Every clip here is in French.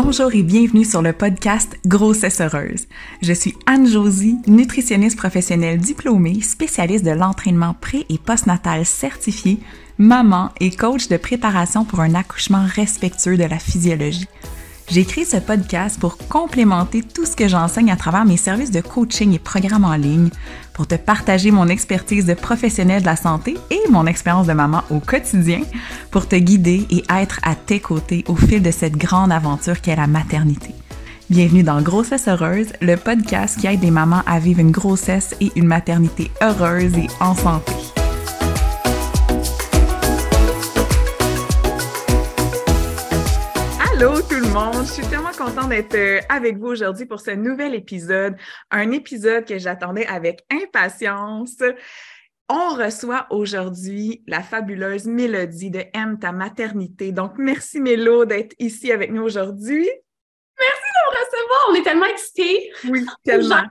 Bonjour et bienvenue sur le podcast Grossesse heureuse. Je suis Anne-Josie, nutritionniste professionnelle diplômée, spécialiste de l'entraînement pré- et postnatal certifié, maman et coach de préparation pour un accouchement respectueux de la physiologie. J'ai ce podcast pour complémenter tout ce que j'enseigne à travers mes services de coaching et programmes en ligne, pour te partager mon expertise de professionnel de la santé et mon expérience de maman au quotidien, pour te guider et être à tes côtés au fil de cette grande aventure qu'est la maternité. Bienvenue dans Grossesse heureuse, le podcast qui aide les mamans à vivre une grossesse et une maternité heureuse et en santé. Allô tout monde, je suis tellement contente d'être euh, avec vous aujourd'hui pour ce nouvel épisode, un épisode que j'attendais avec impatience. On reçoit aujourd'hui la fabuleuse Mélodie de Aime ta maternité. Donc, merci Mélo d'être ici avec nous aujourd'hui. Merci de me recevoir, on est tellement excités. Oui, tellement.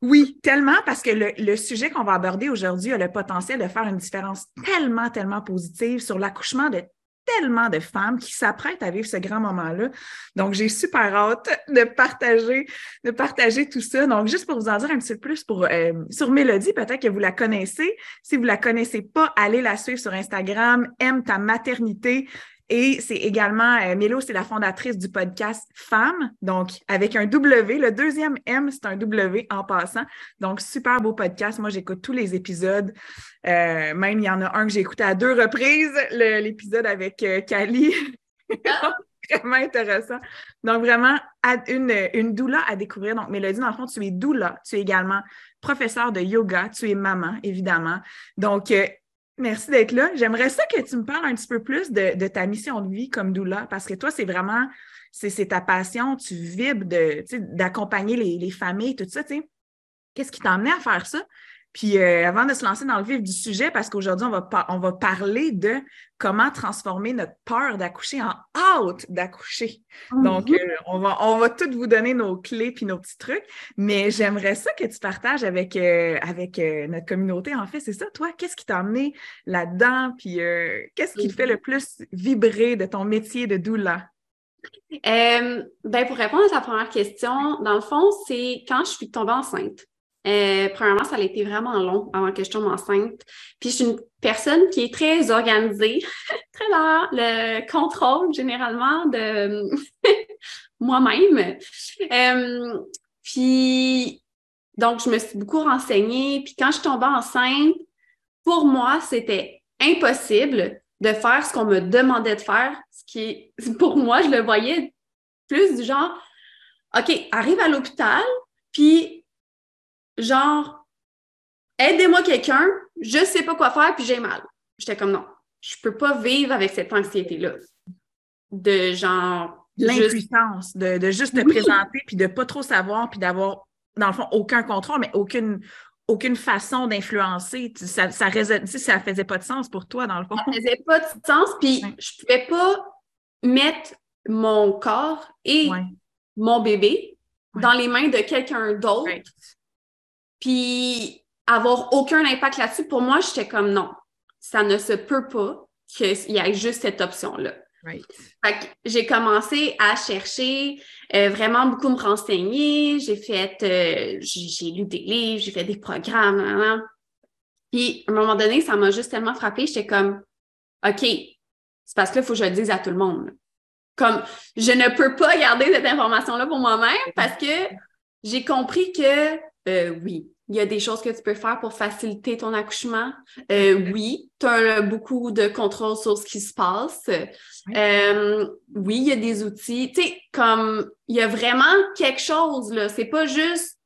Oui, tellement, parce que le, le sujet qu'on va aborder aujourd'hui a le potentiel de faire une différence tellement, tellement positive sur l'accouchement de tellement de femmes qui s'apprêtent à vivre ce grand moment-là. Donc, j'ai super hâte de partager, de partager tout ça. Donc, juste pour vous en dire un petit peu plus pour, euh, sur Mélodie, peut-être que vous la connaissez. Si vous la connaissez pas, allez la suivre sur Instagram, aime ta maternité. Et c'est également, euh, Mélo, c'est la fondatrice du podcast Femmes, donc avec un W. Le deuxième M, c'est un W en passant. Donc, super beau podcast. Moi, j'écoute tous les épisodes. Euh, même, il y en a un que j'ai écouté à deux reprises, l'épisode avec euh, Cali. vraiment intéressant. Donc, vraiment, une, une doula à découvrir. Donc, Mélodie, dans le fond, tu es doula. Tu es également professeur de yoga. Tu es maman, évidemment. Donc, euh, Merci d'être là. J'aimerais ça que tu me parles un petit peu plus de, ta mission de vie comme doula, parce que toi, c'est vraiment, c'est ta passion, tu vibres d'accompagner les, les familles, tout ça. Qu'est-ce qui t'a amené à faire ça? Puis euh, avant de se lancer dans le vif du sujet, parce qu'aujourd'hui, on va, on va parler de comment transformer notre peur d'accoucher en hâte d'accoucher. Donc, Mhm. euh, on, va, on va toutes vous donner nos clés puis nos petits trucs, mais j'aimerais ça que tu partages avec, euh, avec notre communauté. En fait, c'est ça, toi, qu'est-ce qui t'a amené là-dedans? Puis, qu'est-ce qui te fait le plus vibrer de ton métier de doula? Ben, pour répondre à ta première question, dans le fond, c'est quand je suis tombée enceinte. Euh, premièrement, ça a été vraiment long avant que je tombe enceinte. Puis je suis une personne qui est très organisée, très dans le contrôle généralement de moi-même. Euh, puis donc, je me suis beaucoup renseignée. Puis quand je tombais enceinte, pour moi, c'était impossible de faire ce qu'on me demandait de faire, ce qui pour moi, je le voyais plus du genre, OK, arrive à l'hôpital, puis genre, aidez-moi quelqu'un, je sais pas quoi faire, puis j'ai mal. J'étais comme non, je peux pas vivre avec cette anxiété-là. De genre, juste- L'impuissance de, de juste te Oui. présenter puis de pas trop savoir puis d'avoir, dans le fond, aucun contrôle, mais aucune, aucune façon d'influencer. Ça, ça, résonne- ça faisait pas de sens pour toi, dans le fond. ça faisait pas de sens, puis Ouais. je pouvais pas mettre mon corps et Ouais. mon bébé Ouais. dans les mains de quelqu'un d'autre. Puis avoir aucun impact là-dessus. Pour moi, j'étais comme non, ça ne se peut pas qu'il y ait juste cette option-là. Right. Fait que j'ai commencé à chercher, euh, vraiment beaucoup me renseigner. J'ai fait, euh, j'ai lu des livres, j'ai fait des programmes. nan. Puis, à un moment donné, ça m'a juste tellement frappé. J'étais comme, OK, c'est parce que là, il faut que je le dise à tout le monde. Comme, je ne peux pas garder cette information-là pour moi-même parce que j'ai compris que, euh, oui, il y a des choses que tu peux faire pour faciliter ton accouchement? Euh, oui, tu as beaucoup de contrôle sur ce qui se passe. Euh, oui, il y a des outils. Tu sais, comme il y a vraiment quelque chose, là. C'est pas juste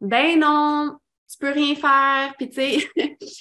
ben non, tu peux rien faire, puis tu sais.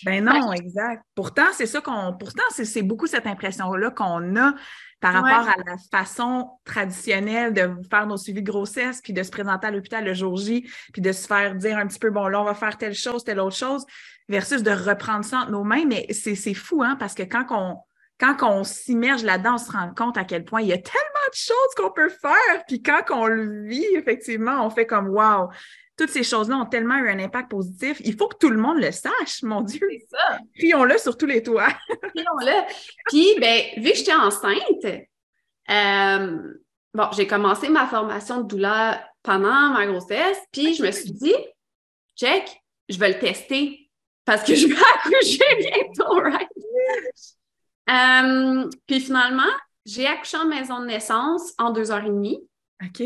Ben non, exact. Pourtant, c'est ça qu'on. Pourtant, c'est c'est beaucoup cette impression-là qu'on a par Ouais. rapport à la façon traditionnelle de faire nos suivis de grossesse, puis de se présenter à l'hôpital le jour J, puis de se faire dire un petit peu, bon, là, on va faire telle chose, telle autre chose, versus de reprendre ça entre nos mains. Mais c'est c'est fou, hein, parce que quand on, quand on s'immerge là-dedans, on se rend compte à quel point il y a tellement de choses qu'on peut faire. Puis quand on le vit, effectivement, on fait comme wow. Toutes ces choses-là ont tellement eu un impact positif. Il faut que tout le monde le sache, mon Dieu. C'est ça. Crions-le sur tous les toits. Crions-le. Puis, ben, vu que j'étais enceinte, euh, bon, j'ai commencé ma formation de doula pendant ma grossesse, puis je me suis dit, check, je vais le tester parce que je vais accoucher bientôt, right? Euh, puis finalement, j'ai accouché en maison de naissance en deux heures et demie. OK.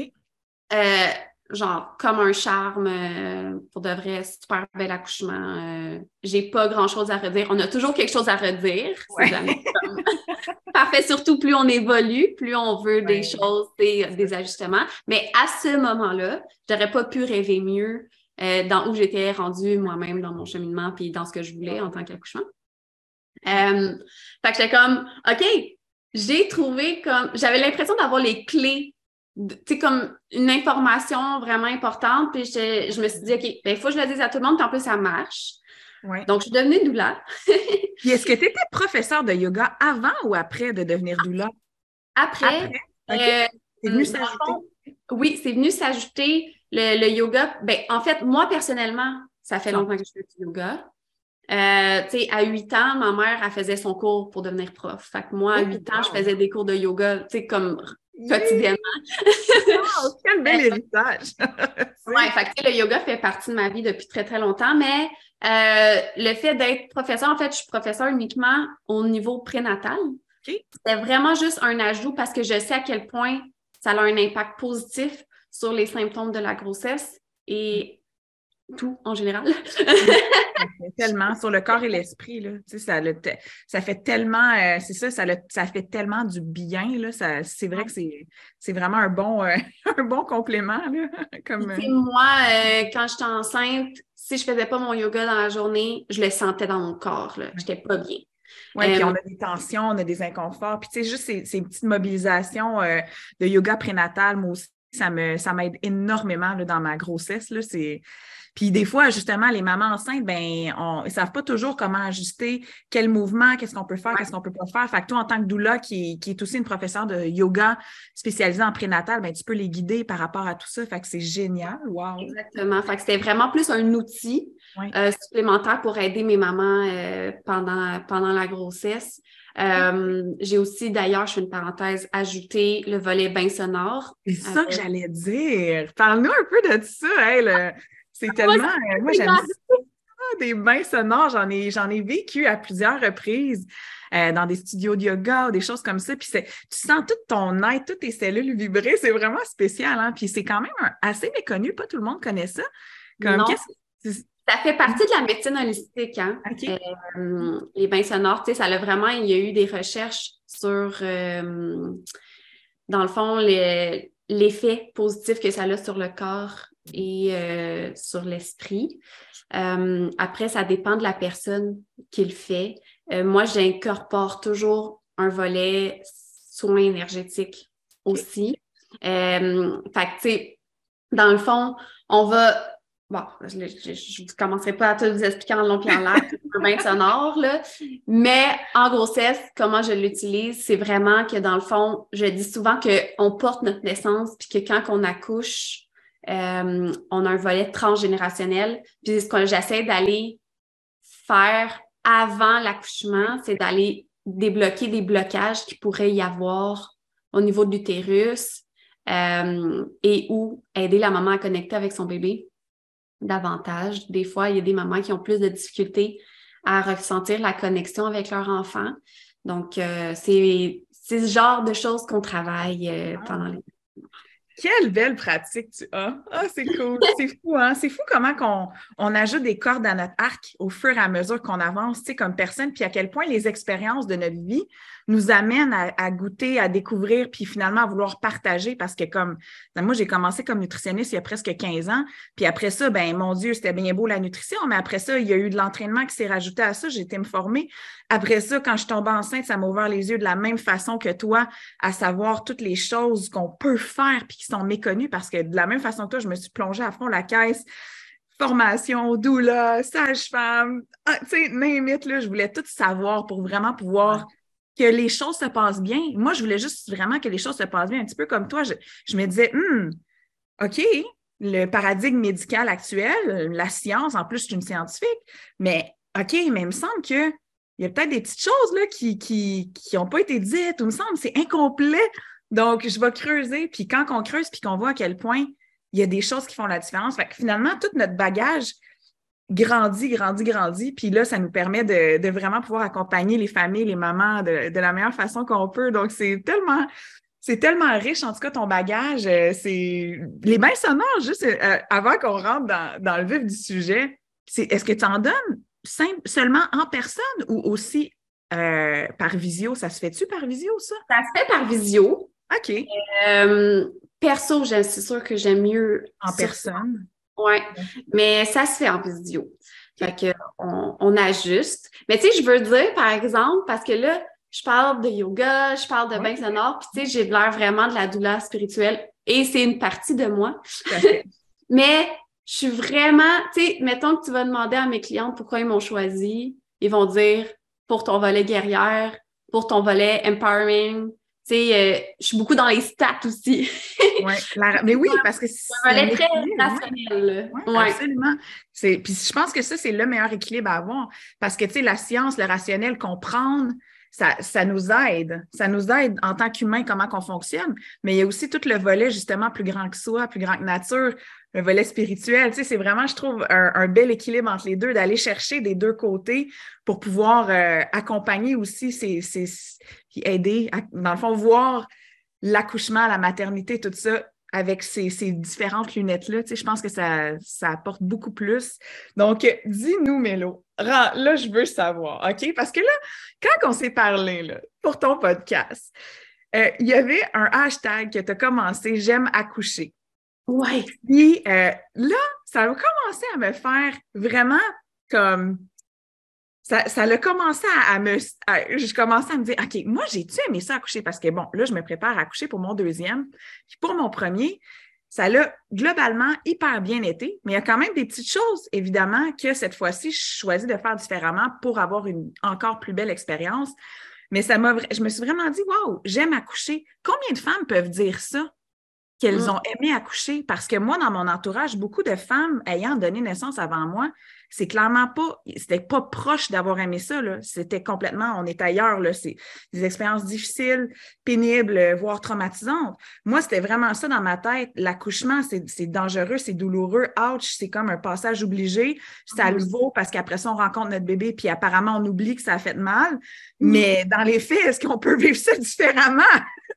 Euh, genre, comme un charme, euh, pour de vrai, super bel accouchement. j'ai pas grand chose à redire. On a toujours quelque chose à redire. Parfait, surtout plus on évolue, plus on veut des choses, des, des, ajustements. Mais à ce moment-là, j'aurais pas pu rêver mieux dans où j'étais rendue moi-même dans mon cheminement puis dans ce que je voulais en tant qu'accouchement. Euh, fait que j'étais comme, OK, j'ai trouvé comme, j'avais l'impression d'avoir les clés, tu sais, comme une information vraiment importante. Puis je me suis dit, OK, ben, il faut que je le dise à tout le monde, puis en plus, ça marche. Donc, je suis devenue doula. puis est-ce que tu étais professeur de yoga avant ou après de devenir doula? Après. Euh, c'est venu s'ajouter? Oui, c'est venu s'ajouter le, yoga. Ben, en fait, moi, personnellement, ça fait longtemps que je fais du yoga. Euh, tu sais, à 8 ans, ma mère, elle faisait son cours pour devenir prof. Fait que moi, à 8 ans, je faisais des cours de yoga, tu sais, comme quotidiennement. quel bel héritage! oui, fait que le yoga fait partie de ma vie depuis très, très longtemps, mais euh, le fait d'être professeur, en fait, je suis professeur uniquement au niveau prénatal. C'est vraiment juste un ajout parce que je sais à quel point ça a un impact positif sur les symptômes de la grossesse et tout en général. tellement sur le corps et l'esprit là, tu sais, ça, ça fait tellement, euh, c'est ça, ça, ça fait tellement du bien là. Ça, c'est vrai que c'est, c'est vraiment un bon, euh, un bon complément là. Comme euh, moi, quand j'étais enceinte, si je faisais pas mon yoga dans la journée, je le sentais dans mon corps là. J'étais pas bien. Oui, puis on a des tensions, on a des inconforts. Puis, tu sais, juste ces, ces petites mobilisations de yoga prénatal, moi aussi, ça me ça m'aide énormément là, dans ma grossesse. Là. C'est, puis des fois, justement, les mamans enceintes, ben, on, ils savent pas toujours comment ajuster, quel mouvement, qu'est-ce qu'on peut faire, qu'est-ce qu'on peut pas faire. Fait que toi, en tant que doula, qui, qui est aussi une professeure de yoga spécialisée en prénatal, ben, tu peux les guider par rapport à tout ça. Fait que c'est génial. Wow. Exactement. Fait que c'était vraiment plus un outil euh, supplémentaire pour aider mes mamans euh, pendant, pendant la grossesse. Euh, j'ai aussi, d'ailleurs, je fais une parenthèse, ajouté le volet bain sonore. C'est ça que j'allais dire. Parle-nous un peu de ça, hey, c'est tellement. Euh, moi, j'aime ça. Des bains sonores, j'en ai, j'en ai vécu à plusieurs reprises euh, dans des studios de yoga ou des choses comme ça. Puis tu sens tout ton être, toutes tes cellules vibrer. C'est vraiment spécial. Hein? Puis c'est quand même assez méconnu. Pas tout le monde connaît ça. Comme, ça fait partie de la médecine holistique, hein? Euh, les bains sonores, ça a vraiment, il y a eu des recherches sur, dans le fond, l'effet positif que ça a sur le corps et euh, sur l'esprit. Euh, après, ça dépend de la personne qui le fait. Euh, moi, j'incorpore toujours un volet soins énergétiques aussi. fait que, tu sais, dans le fond, on va bon, je ne commencerai pas à tout vous expliquer en long et en large, un bain sonore, là. Mais en grossesse, comment je l'utilise, c'est vraiment que dans le fond, je dis souvent qu'on porte notre naissance, puis que quand on accouche, euh, on a un volet transgénérationnel. Puis ce que j'essaie d'aller faire avant l'accouchement, c'est d'aller débloquer des blocages qui pourraient y avoir au niveau de l'utérus euh, et ou aider la maman à connecter avec son bébé davantage. Des fois, il y a des mamans qui ont plus de difficultés à ressentir la connexion avec leur enfant. Donc, euh, c'est ce genre de choses qu'on travaille pendant les quelle belle pratique tu as! Ah, c'est cool! C'est fou, hein? C'est fou comment on, on ajoute des cordes à notre arc au fur et à mesure qu'on avance, tu sais, comme personne, puis à quel point les expériences de notre vie nous amènent à, goûter, à découvrir, puis finalement à vouloir partager parce que comme, ben, moi, j'ai commencé comme nutritionniste il y a presque 15 ans, puis après ça, ben mon Dieu, c'était bien beau la nutrition, mais après ça, il y a eu de l'entraînement qui s'est rajouté à ça, j'ai été me former. Après ça, quand je tombe enceinte, ça m'a ouvert les yeux de la même façon que toi, à savoir toutes les choses qu'on peut faire puis qui sont méconnues parce que de la même façon que toi, je me suis plongée à fond la caisse formation, doula, sage-femme, ah, tu sais, même là, je voulais tout savoir pour vraiment pouvoir que les choses se passent bien. Moi, je voulais juste vraiment que les choses se passent bien, un petit peu comme toi. Je, me disais, hum, OK, le paradigme médical actuel, la science, en plus, je suis une scientifique, mais OK, mais il me semble que il y a peut-être des petites choses là, qui n'ont qui pas été dites, ou il me semble c'est incomplet Donc, je vais creuser, puis quand on creuse, puis qu'on voit à quel point il y a des choses qui font la différence, fait que finalement, tout notre bagage grandit, grandit, grandit, puis là, ça nous permet de, vraiment pouvoir accompagner les familles, les mamans de, la meilleure façon qu'on peut. Donc, c'est tellement, c'est tellement riche, en tout cas, ton bagage. Euh, c'est les bains sonores, juste euh, avant qu'on rentre dans, le vif du sujet, est-ce que tu en donnes seulement en personne ou aussi euh, par visio? Ça se fait-tu par visio, ça? Ça se fait par visio. OK. perso, c'est sûr que j'aime mieux. En personne. Oui, mais ça se fait en visio. Fait que on, ajuste. Mais tu sais, je veux dire, par exemple, parce que là, je parle de yoga, je parle de bain sonore, puis tu sais, j'ai l'air vraiment de la douleur spirituelle et c'est une partie de moi. mais je suis vraiment, tu sais, mettons que tu vas demander à mes clientes pourquoi ils m'ont choisi, ils vont dire pour ton volet guerrière, pour ton volet empowering, euh, je suis beaucoup dans les stats aussi. oui, mais oui, parce que c'est. Un très rationnel. Oui, absolument. Puis je pense que ça, c'est le meilleur équilibre à avoir. Parce que, tu sais, la science, le rationnel, comprendre, ça, ça, nous aide. Ça nous aide en tant qu'humain, comment qu'on fonctionne. Mais il y a aussi tout le volet, justement, plus grand que soi, plus grand que nature, le volet spirituel. Tu sais, c'est vraiment, je trouve, un, bel équilibre entre les deux, d'aller chercher des deux côtés pour pouvoir euh, accompagner aussi, ces, ces, aider, dans le fond, voir l'accouchement, la maternité, tout ça avec ces, ces différentes lunettes-là. Tu sais, je pense que ça, ça apporte beaucoup plus. Donc, dis-nous, Mélo, là, je veux savoir, OK? Parce que là, quand on s'est parlé là, pour ton podcast, euh, il y avait un hashtag que tu as commencé, J'aime accoucher. Oui. Puis euh, là, ça a commencé à me faire vraiment comme. Ça, ça a commencé à, me. je commençais à me dire, OK, moi, j'ai-tu aimé ça accoucher? Parce que bon, là, je me prépare à accoucher pour mon deuxième. Puis pour mon premier, ça l'a globalement hyper bien été, mais il y a quand même des petites choses, évidemment, que cette fois-ci, je choisis de faire différemment pour avoir une encore plus belle expérience. Mais ça m'a, je me suis vraiment dit, waouh, j'aime accoucher. Combien de femmes peuvent dire ça? qu'elles mm. ont aimé accoucher? Parce que moi, dans mon entourage, beaucoup de femmes ayant donné naissance avant moi, c'est clairement pas, c'était pas proche d'avoir aimé ça. C'était complètement, on est ailleurs. Là. C'est des expériences difficiles, pénibles, voire traumatisantes. Moi, c'était vraiment ça dans ma tête. L'accouchement, c'est dangereux, c'est douloureux. Ouch, c'est comme un passage obligé. Ça le vaut parce qu'après ça, on rencontre notre bébé, puis apparemment, on oublie que ça a fait mal. Mais dans les faits, est-ce qu'on peut vivre ça différemment?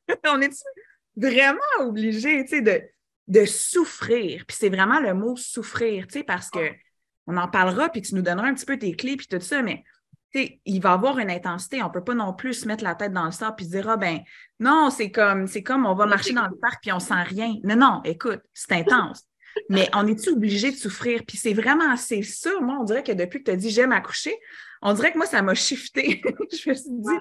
on est vraiment obligé, tu sais, de, de souffrir? Puis c'est vraiment le mot souffrir, tu sais, parce que on en parlera, puis tu nous donneras un petit peu tes clés, puis tout ça, mais il va avoir une intensité. On ne peut pas non plus se mettre la tête dans le sable puis dire Ah ben non, c'est comme c'est comme on va marcher dans le parc puis on sent rien. Non, non, écoute, c'est intense. Mais on est-tu obligé de souffrir? Puis c'est vraiment c'est ça. Moi, on dirait que depuis que tu as dit j'aime accoucher, on dirait que moi, ça m'a shifté. je me suis dit,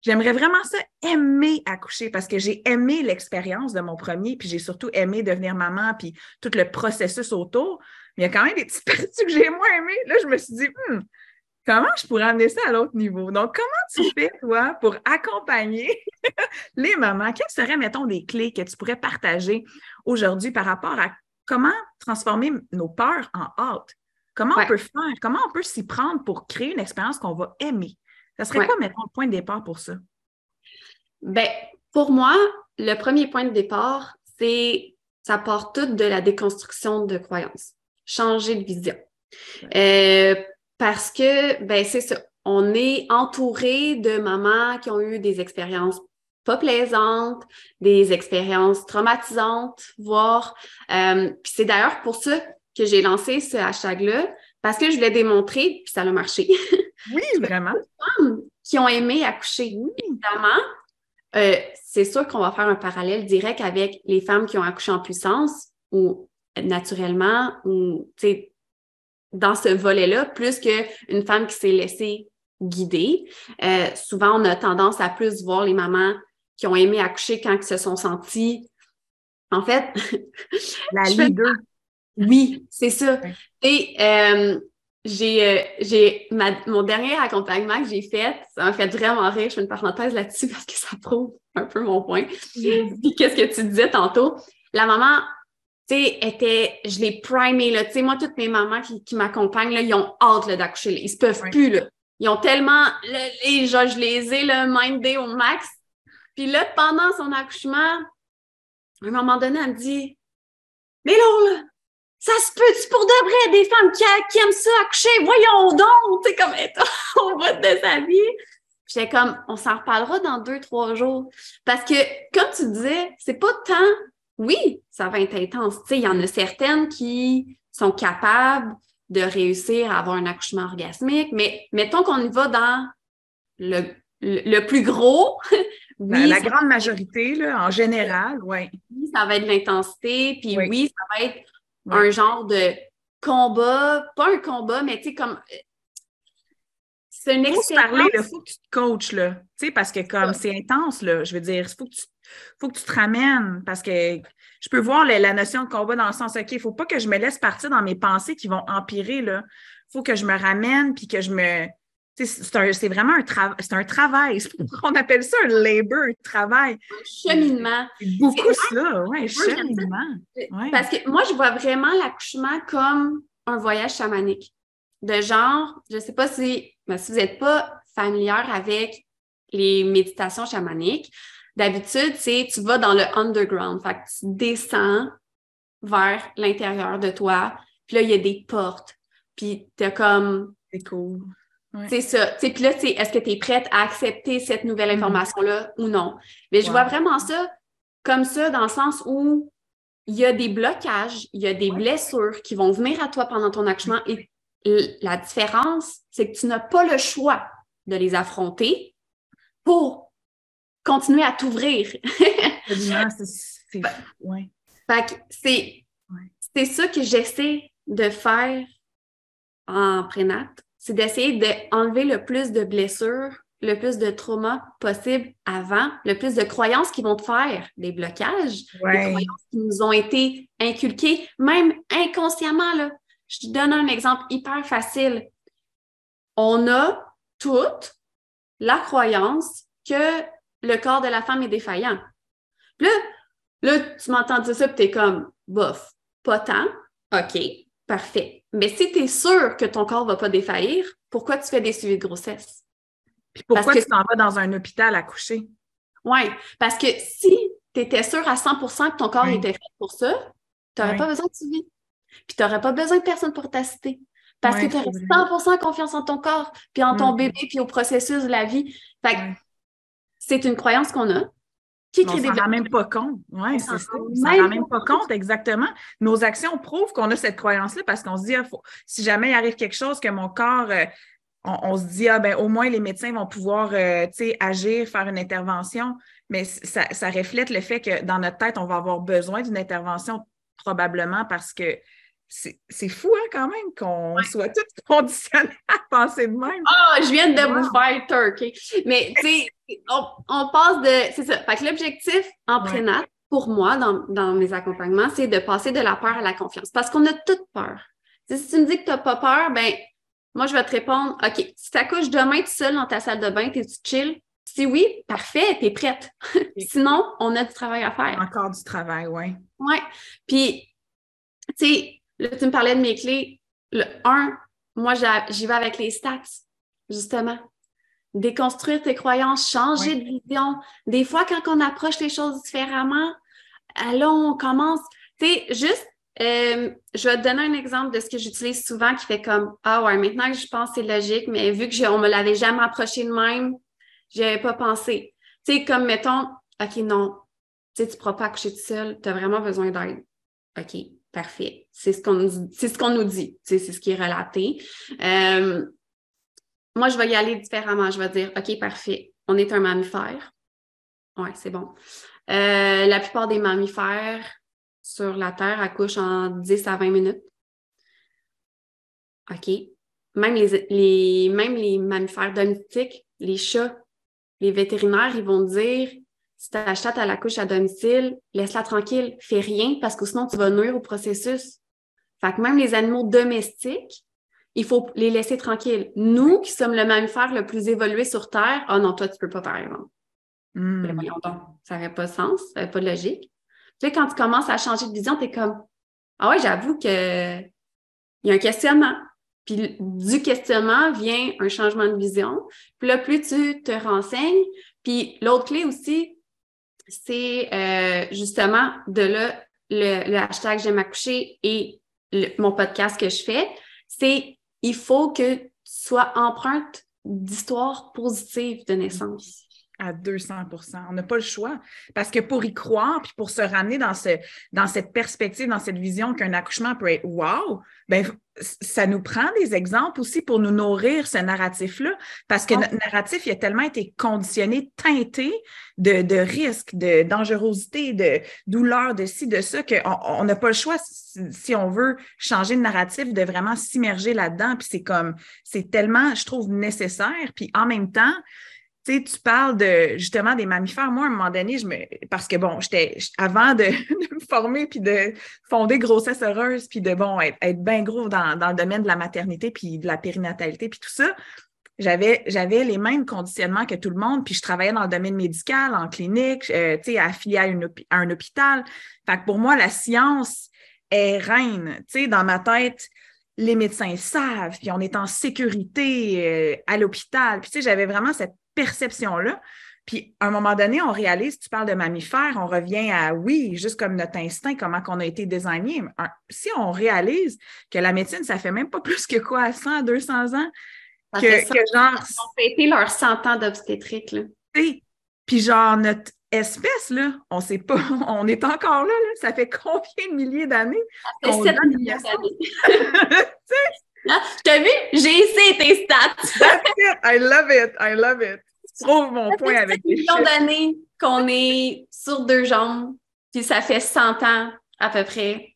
J'aimerais vraiment ça, aimer accoucher parce que j'ai aimé l'expérience de mon premier, puis j'ai surtout aimé devenir maman, puis tout le processus autour. Mais il y a quand même des petites parties que j'ai moins aimées. Là, je me suis dit, hmm, comment je pourrais amener ça à l'autre niveau? Donc, comment tu fais, toi, pour accompagner les mamans? Quelles seraient, mettons, des clés que tu pourrais partager aujourd'hui par rapport à comment transformer nos peurs en hâte? Comment on peut faire? Comment on peut s'y prendre pour créer une expérience qu'on va aimer? Ça serait quoi, mettons, le point de départ pour ça? Ben, pour moi, le premier point de départ, c'est ça part tout de la déconstruction de croyances, changer de vision. Euh, parce que, ben, c'est ça, on est entouré de mamans qui ont eu des expériences pas plaisantes, des expériences traumatisantes, voire. Euh, puis c'est d'ailleurs pour ça que j'ai lancé ce hashtag-là, parce que je voulais démontrer, puis ça a marché. Oui, vraiment. femmes qui ont aimé accoucher. Évidemment, euh, c'est sûr qu'on va faire un parallèle direct avec les femmes qui ont accouché en puissance ou naturellement ou dans ce volet-là, plus qu'une femme qui s'est laissée guider. Euh, souvent, on a tendance à plus voir les mamans qui ont aimé accoucher quand ils se sont senties. En fait, la leader. Oui, c'est ça. Et euh, j'ai euh, j'ai mon dernier accompagnement que j'ai fait, ça m'a fait vraiment rire. Je fais une parenthèse là-dessus parce que ça prouve un peu mon point. Puis qu'est-ce que tu disais tantôt? La maman, sais, était, je l'ai primée, là. Tu sais, moi, toutes mes mamans qui, qui m'accompagnent, là, ils ont hâte, d'accoucher, Ils se peuvent plus, là. Ils ont tellement, les, genre, je les ai, le mindé au max. Puis là, pendant son accouchement, à un moment donné, elle me dit Mais là, ça se peut-tu pour de vrai des femmes qui, aiment ça accoucher? Voyons donc! Tu sais, comme au bout de sa vie. J'étais comme, on s'en reparlera dans deux, trois jours. Parce que, comme tu disais, c'est pas tant, oui, ça va être intense. Tu sais, il y en a certaines qui sont capables de réussir à avoir un accouchement orgasmique, mais mettons qu'on y va dans le, le, plus gros. oui, la, grande majorité, là, en général, oui. Oui, ça va être l'intensité, puis oui. ça va être un genre de combat, pas un combat, mais tu sais, comme. C'est une expérience. Il faut que tu te coaches, là. Tu sais, parce que comme c'est intense, là, je veux dire, il faut que tu faut que tu te ramènes parce que je peux voir la, notion de combat dans le sens, OK, il ne faut pas que je me laisse partir dans mes pensées qui vont empirer. Il faut que je me ramène puis que je me. C'est vraiment un, travail. c'est un travail. On appelle ça un labor, un travail. Un cheminement. Beaucoup ça, oui, un cheminement. Parce que moi, je vois vraiment l'accouchement comme un voyage chamanique. De genre, je ne sais pas si, mais si vous n'êtes pas familière avec les méditations chamaniques, D'habitude, c'est tu vas dans le underground, fait que tu descends vers l'intérieur de toi, puis là, il y a des portes, puis tu comme... C'est cool. C'est ça. Puis là, est-ce que tu es prête à accepter cette nouvelle mm-hmm. information-là ou non? Mais je vois vraiment ça comme ça dans le sens où il y a des blocages, il y a des blessures qui vont venir à toi pendant ton accouchement et la différence, c'est que tu n'as pas le choix de les affronter pour continuer à t'ouvrir. c'est c'est ça que j'essaie de faire en prénat, c'est d'essayer d'enlever le plus de blessures, le plus de traumas possible avant, le plus de croyances qui vont te faire des blocages, des croyances qui nous ont été inculquées, même inconsciemment. Là. Je te donne un exemple hyper facile. On a toute la croyance que le corps de la femme est défaillant. là, là, tu m'entends dire ça, puis es comme, bof, pas tant. OK, parfait. Mais si tu es sûr que ton corps va pas défaillir, pourquoi tu fais des suivis de grossesse? Puis pourquoi tu t'en vas dans un hôpital à coucher? Oui, parce que si tu étais sûr à 100% que ton corps était fait pour ça, tu n'aurais pas besoin de suivi. Puis tu n'aurais pas besoin de personne pour t'assister. Parce que tu aurais 100% confiance en ton corps, puis en ton bébé, puis au processus de la vie. Fait que c'est une croyance qu'on a. Qui crée on des rend même pas compte. Oui, c'est ça. On s'en rend même pas compte, exactement. Nos actions prouvent qu'on a cette croyance-là parce qu'on se dit, ah, si jamais il arrive quelque chose que mon corps, euh, on, se dit, ah, ben, au moins les médecins vont pouvoir euh, agir, faire une intervention. Mais ça, ça reflète le fait que dans notre tête, on va avoir besoin d'une intervention probablement parce que c'est fou, hein, quand même, qu'on soit tous conditionnés à penser de même. Ah, je viens de vous faire turkey. Mais, tu sais, on, passe de. C'est ça. Fait que l'objectif en prénat, pour moi, dans, mes accompagnements, c'est de passer de la peur à la confiance. Parce qu'on a toute peur. si tu me dis que tu n'as pas peur, ben moi, je vais te répondre OK, si tu accouches demain tout seul dans ta salle de bain, tu chill. Si oui, parfait, tu es prête. Sinon, on a du travail à faire. Encore du travail, oui. Oui. Puis, tu sais, Là, tu me parlais de mes clés. Le 1, moi, j'y vais avec les stats, justement. Déconstruire tes croyances, changer de vision. Des fois, quand on approche les choses différemment, là, on commence. Tu sais, juste, euh, je vais te donner un exemple de ce que j'utilise souvent qui fait comme Ah ouais, maintenant que je pense c'est logique, mais vu que on me l'avait jamais approché de même, n'y avais pas pensé. Tu sais, comme mettons, OK, non, tu ne pourras pas accoucher tout seul, tu as vraiment besoin d'aide. OK, Parfait. C'est ce qu'on c'est ce qu'on nous dit. C'est ce qui est relaté. Euh, moi, je vais y aller différemment. Je vais dire, OK, parfait. On est un mammifère. Oui, c'est bon. Euh, la plupart des mammifères sur la Terre accouchent en 10 à 20 minutes. OK. Même les, même les mammifères domestiques, les chats, les vétérinaires, ils vont dire si ta chatte à la couche à domicile, laisse-la tranquille, fais rien parce que sinon tu vas nuire au processus. Fait que même les animaux domestiques, il faut les laisser tranquilles. Nous, qui sommes le mammifère le plus évolué sur Terre, ah oh non, toi, tu peux pas, par exemple. Hmm. Ça n'avait pas de sens, ça n'avait pas de logique. Puis quand tu commences à changer de vision, tu es comme Ah ouais, j'avoue que il y a un questionnement. Puis du questionnement vient un changement de vision. Puis là, plus tu te renseignes, puis l'autre clé aussi, c'est euh, justement de là le, hashtag J'aime accoucher et mon podcast que je fais, c'est il faut que tu sois empreinte d'histoires positives de naissance. À 200% On n'a pas le choix. Parce que pour y croire, puis pour se ramener dans, ce, dans cette perspective, dans cette vision qu'un accouchement peut être wow, ben, ça nous prend des exemples aussi pour nous nourrir ce narratif-là. Parce que notre narratif, il a tellement été conditionné, teinté de, de risques, de dangerosité, de douleur, de ci, de ça, qu'on n'a pas le choix, si, on veut changer de narratif, de vraiment s'immerger là-dedans. Puis c'est comme, c'est tellement, je trouve, nécessaire. Puis en même temps, tu parles de justement des mammifères. Moi, à un moment donné, je me. Parce que bon, j'étais avant de, me former puis de fonder grossesse heureuse, puis de bon, être, bien gros dans, le domaine de la maternité, puis de la périnatalité, puis tout ça. J'avais, j'avais les mêmes conditionnements que tout le monde, puis je travaillais dans le domaine médical, en clinique, euh, tu sais, affiliée à, un hôpital. Pour moi, la science est reine. Tu sais, dans ma tête, les médecins savent, puis on est en sécurité euh, à l'hôpital. Puis tu sais, j'avais vraiment cette perception-là. Puis, à un moment donné, on réalise, tu parles de mammifères, on revient à, oui, juste comme notre instinct, comment qu'on a été désigné. Si on réalise que la médecine, ça fait même pas plus que quoi, à 100, 200 ans, que, genre... Ils ont fêté leurs 100 ans d'obstétrique, là. Puis genre, notre espèce, là, on sait pas, on est encore là, ça fait combien de milliers d'années? Ça fait 7 millions d'années. Hein? T'as vu? J'ai essayé tes stats. That's it. I love it. I love it. Trouve mon point avec les millions d'années qu'on est sur deux jambes, puis ça fait 100 ans à peu près.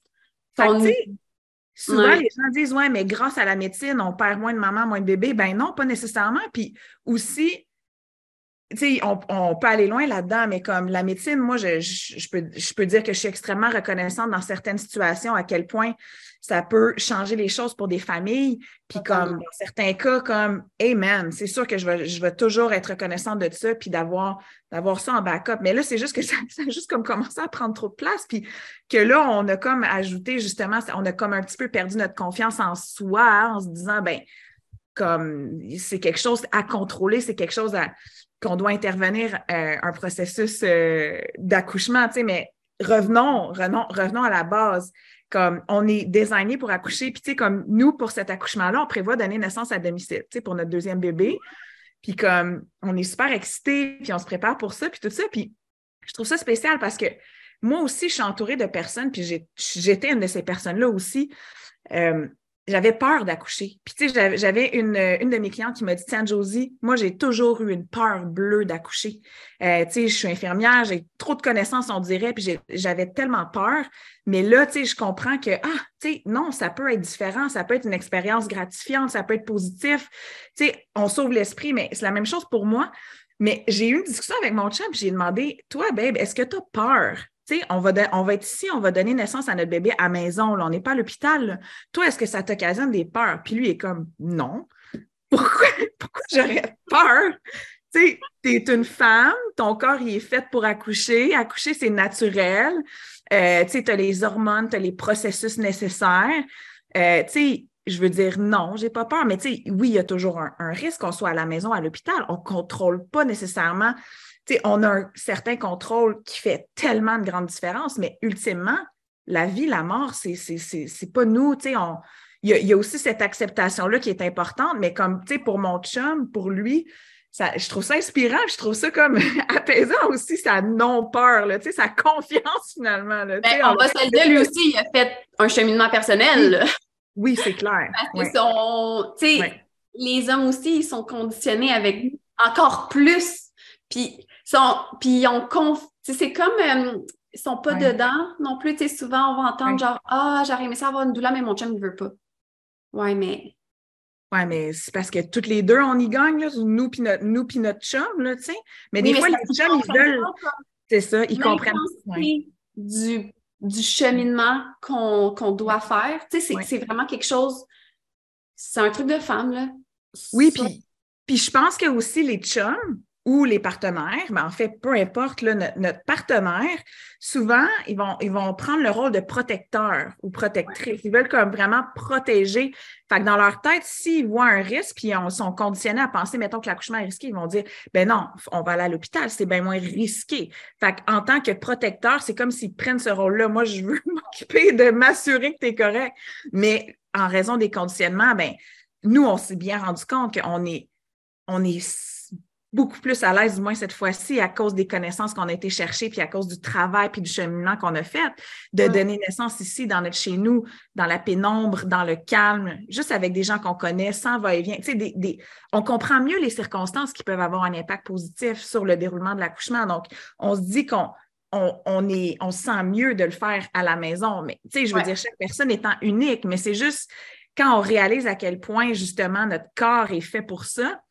souvent, les gens disent Ouais, mais grâce à la médecine, on perd moins de mamans, moins de bébés. Ben non, pas nécessairement. Puis aussi, on, on, peut aller loin là-dedans, mais comme la médecine, moi, je, je, peux, je peux dire que je suis extrêmement reconnaissante dans certaines situations à quel point ça peut changer les choses pour des familles. Puis comme dans certains cas, comme Amen, c'est sûr que je vais, je vais toujours être reconnaissante de ça, puis d'avoir, d'avoir ça en backup. Mais là, c'est juste que ça, a juste comme commencé à prendre trop de place, puis que là, on a comme ajouté justement, on a comme un petit peu perdu notre confiance en soi en se disant, ben comme c'est quelque chose à contrôler, c'est quelque chose à qu'on doit intervenir euh, un processus euh, d'accouchement, tu sais, mais revenons, revenons, revenons à la base. Comme on est désigné pour accoucher, puis tu sais, comme nous, pour cet accouchement-là, on prévoit donner naissance à domicile, tu sais, pour notre deuxième bébé. Puis comme on est super excités, puis on se prépare pour ça, puis tout ça. Puis je trouve ça spécial parce que moi aussi, je suis entourée de personnes, puis j'étais une de ces personnes-là aussi. Euh, j'avais peur d'accoucher. Puis, tu sais, j'avais une, une de mes clientes qui m'a dit Tiens, Josie, moi, j'ai toujours eu une peur bleue d'accoucher. Euh, tu sais, je suis infirmière, j'ai trop de connaissances, on dirait, puis j'avais tellement peur. Mais là, tu sais, je comprends que, ah, tu sais, non, ça peut être différent, ça peut être une expérience gratifiante, ça peut être positif. Tu sais, on sauve l'esprit, mais c'est la même chose pour moi. Mais j'ai eu une discussion avec mon chum, j'ai demandé Toi, babe, est-ce que tu as peur? On va, on va être ici, on va donner naissance à notre bébé à maison, on n'est pas à l'hôpital. Toi, est-ce que ça t'occasionne des peurs? Puis lui est comme, non. Pourquoi, j'aurais peur? Tu es une femme, ton corps il est fait pour accoucher. Accoucher, c'est naturel. Euh, tu as les hormones, tu as les processus nécessaires. Euh, je veux dire, non, j'ai pas peur, mais oui, il y a toujours un, un risque qu'on soit à la maison, à l'hôpital. On contrôle pas nécessairement on a un certain contrôle qui fait tellement de grandes différences, mais ultimement, la vie, la mort, c'est, c'est, pas nous. On, il, y a, aussi cette acceptation-là qui est importante, mais comme pour mon chum, pour lui, ça, je trouve ça inspirant, je trouve ça comme apaisant aussi, sa non-peur, là, sa confiance finalement. Là, ben, on va se le dire, lui aussi, il a fait un cheminement personnel. Oui, c'est clair. les hommes aussi, ils sont conditionnés avec encore plus. Puis sont, puis ils ont c'est comme euh, ils sont pas dedans non plus. Tu sais, souvent, on va entendre genre Ah, j'aurais aimé ça avoir une douleur, mais mon chum ne veut pas. Ouais, mais. Ouais, mais c'est parce que toutes les deux, on y gagne, là, nous puis notre, nous notre chum, là, tu sais. Mais des fois, les chums, ils veulent. C'est ça, ils comprennent. Du, du cheminement qu'on doit faire. Tu sais, c'est vraiment quelque chose. C'est un truc de femme, là. Oui, puis, puis je pense que aussi les chums, ou les partenaires, mais en fait, peu importe notre, partenaire, souvent, ils vont, ils vont prendre le rôle de protecteur ou protectrice. Ils veulent comme vraiment protéger. Fait que dans leur tête, s'ils voient un risque, puis ils sont conditionnés à penser, mettons que l'accouchement est risqué, ils vont dire, ben non, on va aller à l'hôpital, c'est bien moins risqué. Fait en tant que protecteur, c'est comme s'ils prennent ce rôle-là. Moi, je veux m'occuper de m'assurer que tu es correct. Mais en raison des conditionnements, ben nous, on s'est bien rendu compte qu'on est, on est beaucoup plus à l'aise, du moins cette fois-ci, à cause des connaissances qu'on a été chercher, puis à cause du travail, puis du cheminement qu'on a fait, de donner naissance ici, dans notre chez nous, dans la pénombre, dans le calme, juste avec des gens qu'on connaît, sans va-et-vient. Tu sais, des, on comprend mieux les circonstances qui peuvent avoir un impact positif sur le déroulement de l'accouchement. Donc, on se dit qu'on on, est, on se sent mieux de le faire à la maison. Mais, tu sais, je veux dire, chaque personne étant unique, mais c'est juste quand on réalise à quel point, justement, notre corps est fait pour ça,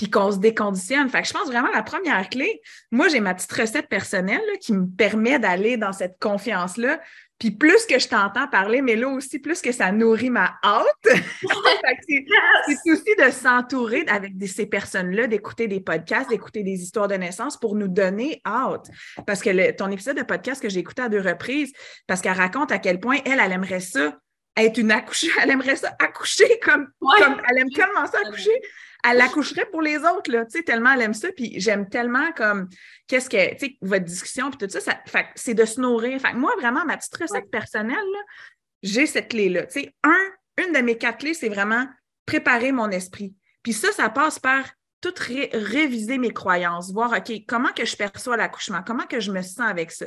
puis qu'on se déconditionne. Fait que je pense vraiment la première clé, moi, j'ai ma petite recette personnelle qui me permet d'aller dans cette confiance-là. Puis plus que je t'entends parler, mais là aussi, plus que ça nourrit ma hâte. c'est aussi de s'entourer avec ces personnes-là, d'écouter des podcasts, d'écouter des histoires de naissance pour nous donner hâte. Parce que ton épisode de podcast que j'ai écouté à deux reprises, parce qu'elle raconte à quel point elle, elle aimerait ça être une accouchée, elle aimerait ça accoucher comme, comme elle aime tellement ça accoucher elle l'accoucherait pour les autres, là, tu sais, tellement elle aime ça. Puis j'aime tellement comme, qu'est-ce que, tu sais, votre discussion, puis tout ça, ça c'est de se nourrir. Fait moi, vraiment, ma petite recette personnelle, j'ai cette clé-là. Tu sais, un, une de mes quatre clés, c'est vraiment préparer mon esprit. Puis ça, ça passe par tout réviser mes croyances, voir, OK, comment que je perçois l'accouchement, comment que je me sens avec ça,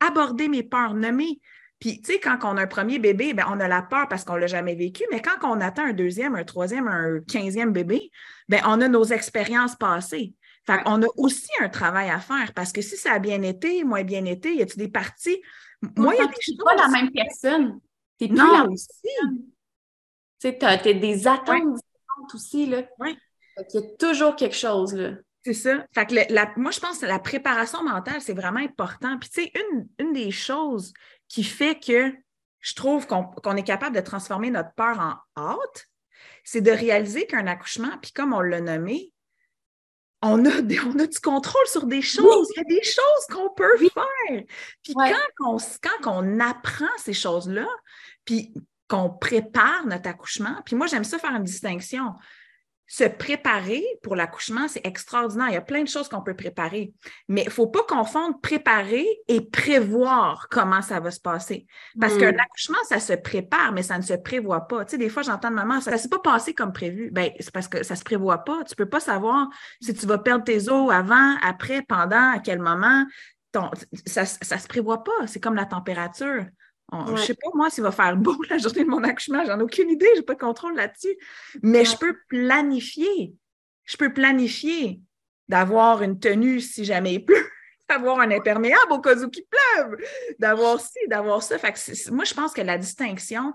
aborder mes peurs, nommer, puis, tu sais, quand on a un premier bébé, ben, on a la peur parce qu'on ne l'a jamais vécu, mais quand on attend un deuxième, un troisième, un quinzième bébé, ben, on a nos expériences passées. Fait qu'on a aussi un travail à faire parce que si ça a bien été, moins bien été, y a-tu des parties? Moi, il y a des choses. pas la même personne. Tu plus non, la aussi. Tu sais, tu as, des attentes différentes aussi, là. Oui. Il y a toujours quelque chose, là. C'est ça. Fait que la, moi, je pense que la préparation mentale, c'est vraiment important. Puis, tu sais, une, une, des choses qui fait que je trouve qu'on est capable de transformer notre peur en hâte, c'est de réaliser qu'un accouchement, puis comme on l'a nommé, on a, on a du contrôle sur des choses. Il y a des choses qu'on peut faire. Puis quand, on, quand on apprend ces choses-là, puis qu'on prépare notre accouchement, puis moi, j'aime ça faire une distinction se préparer pour l'accouchement, c'est extraordinaire. Il y a plein de choses qu'on peut préparer. Mais il ne faut pas confondre préparer et prévoir comment ça va se passer. Parce qu'un hmm. accouchement, ça se prépare, mais ça ne se prévoit pas. Tu sais, des fois, j'entends de maman, ça ne s'est pas passé comme prévu. Ben, c'est parce que ça ne se prévoit pas. Tu ne peux pas savoir si tu vas perdre tes os avant, après, pendant, à quel moment. ça ne se prévoit pas. C'est comme la température. Je ne sais pas, moi, s'il va faire beau la journée de mon accouchement, j'en ai aucune idée, je n'ai pas de contrôle là-dessus. Mais je peux planifier. Je peux planifier d'avoir une tenue si jamais il pleut, d'avoir un imperméable au cas où il pleuve, d'avoir ci, d'avoir ça. moi, je pense que la distinction,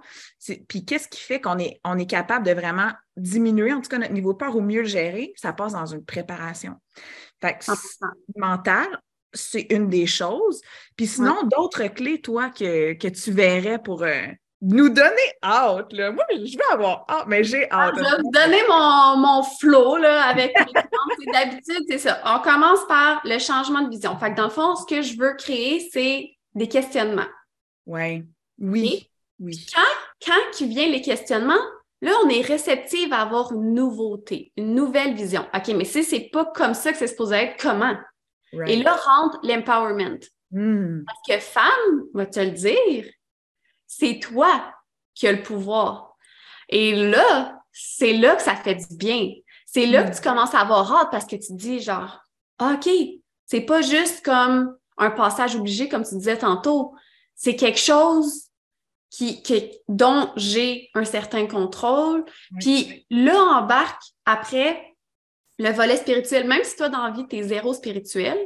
puis qu'est-ce qui fait qu'on est, on est capable de vraiment diminuer, en tout cas, notre niveau de peur ou mieux le gérer, ça passe dans une préparation. Fait mentale, c'est une des choses. Puis sinon, d'autres clés, toi, que, tu verrais pour euh, nous donner hâte. Là. Moi, je vais avoir hâte, mais j'ai ah, hâte. je vais vous donner mon, mon flow là, avec D'habitude, c'est ça. On commence par le changement de vision. Fait que dans le fond, ce que je veux créer, c'est des questionnements. Ouais. Oui. Oui. Quand, quand vient les questionnements, Là, on est réceptive à avoir une nouveauté, une nouvelle vision. OK, mais si c'est pas comme ça que c'est supposé être, comment? Et là rentre l'empowerment. Hmm. Parce que femme, va te le dire, c'est toi qui as le pouvoir. Et là, c'est là que ça fait du bien. C'est là que hmm. tu commences à avoir hâte parce que tu te dis genre, OK, c'est pas juste comme un passage obligé, comme tu disais tantôt. C'est quelque chose qui, dont j'ai un certain contrôle. Puis là, embarque après le volet spirituel, même si toi, dans la vie, tu es zéro spirituel,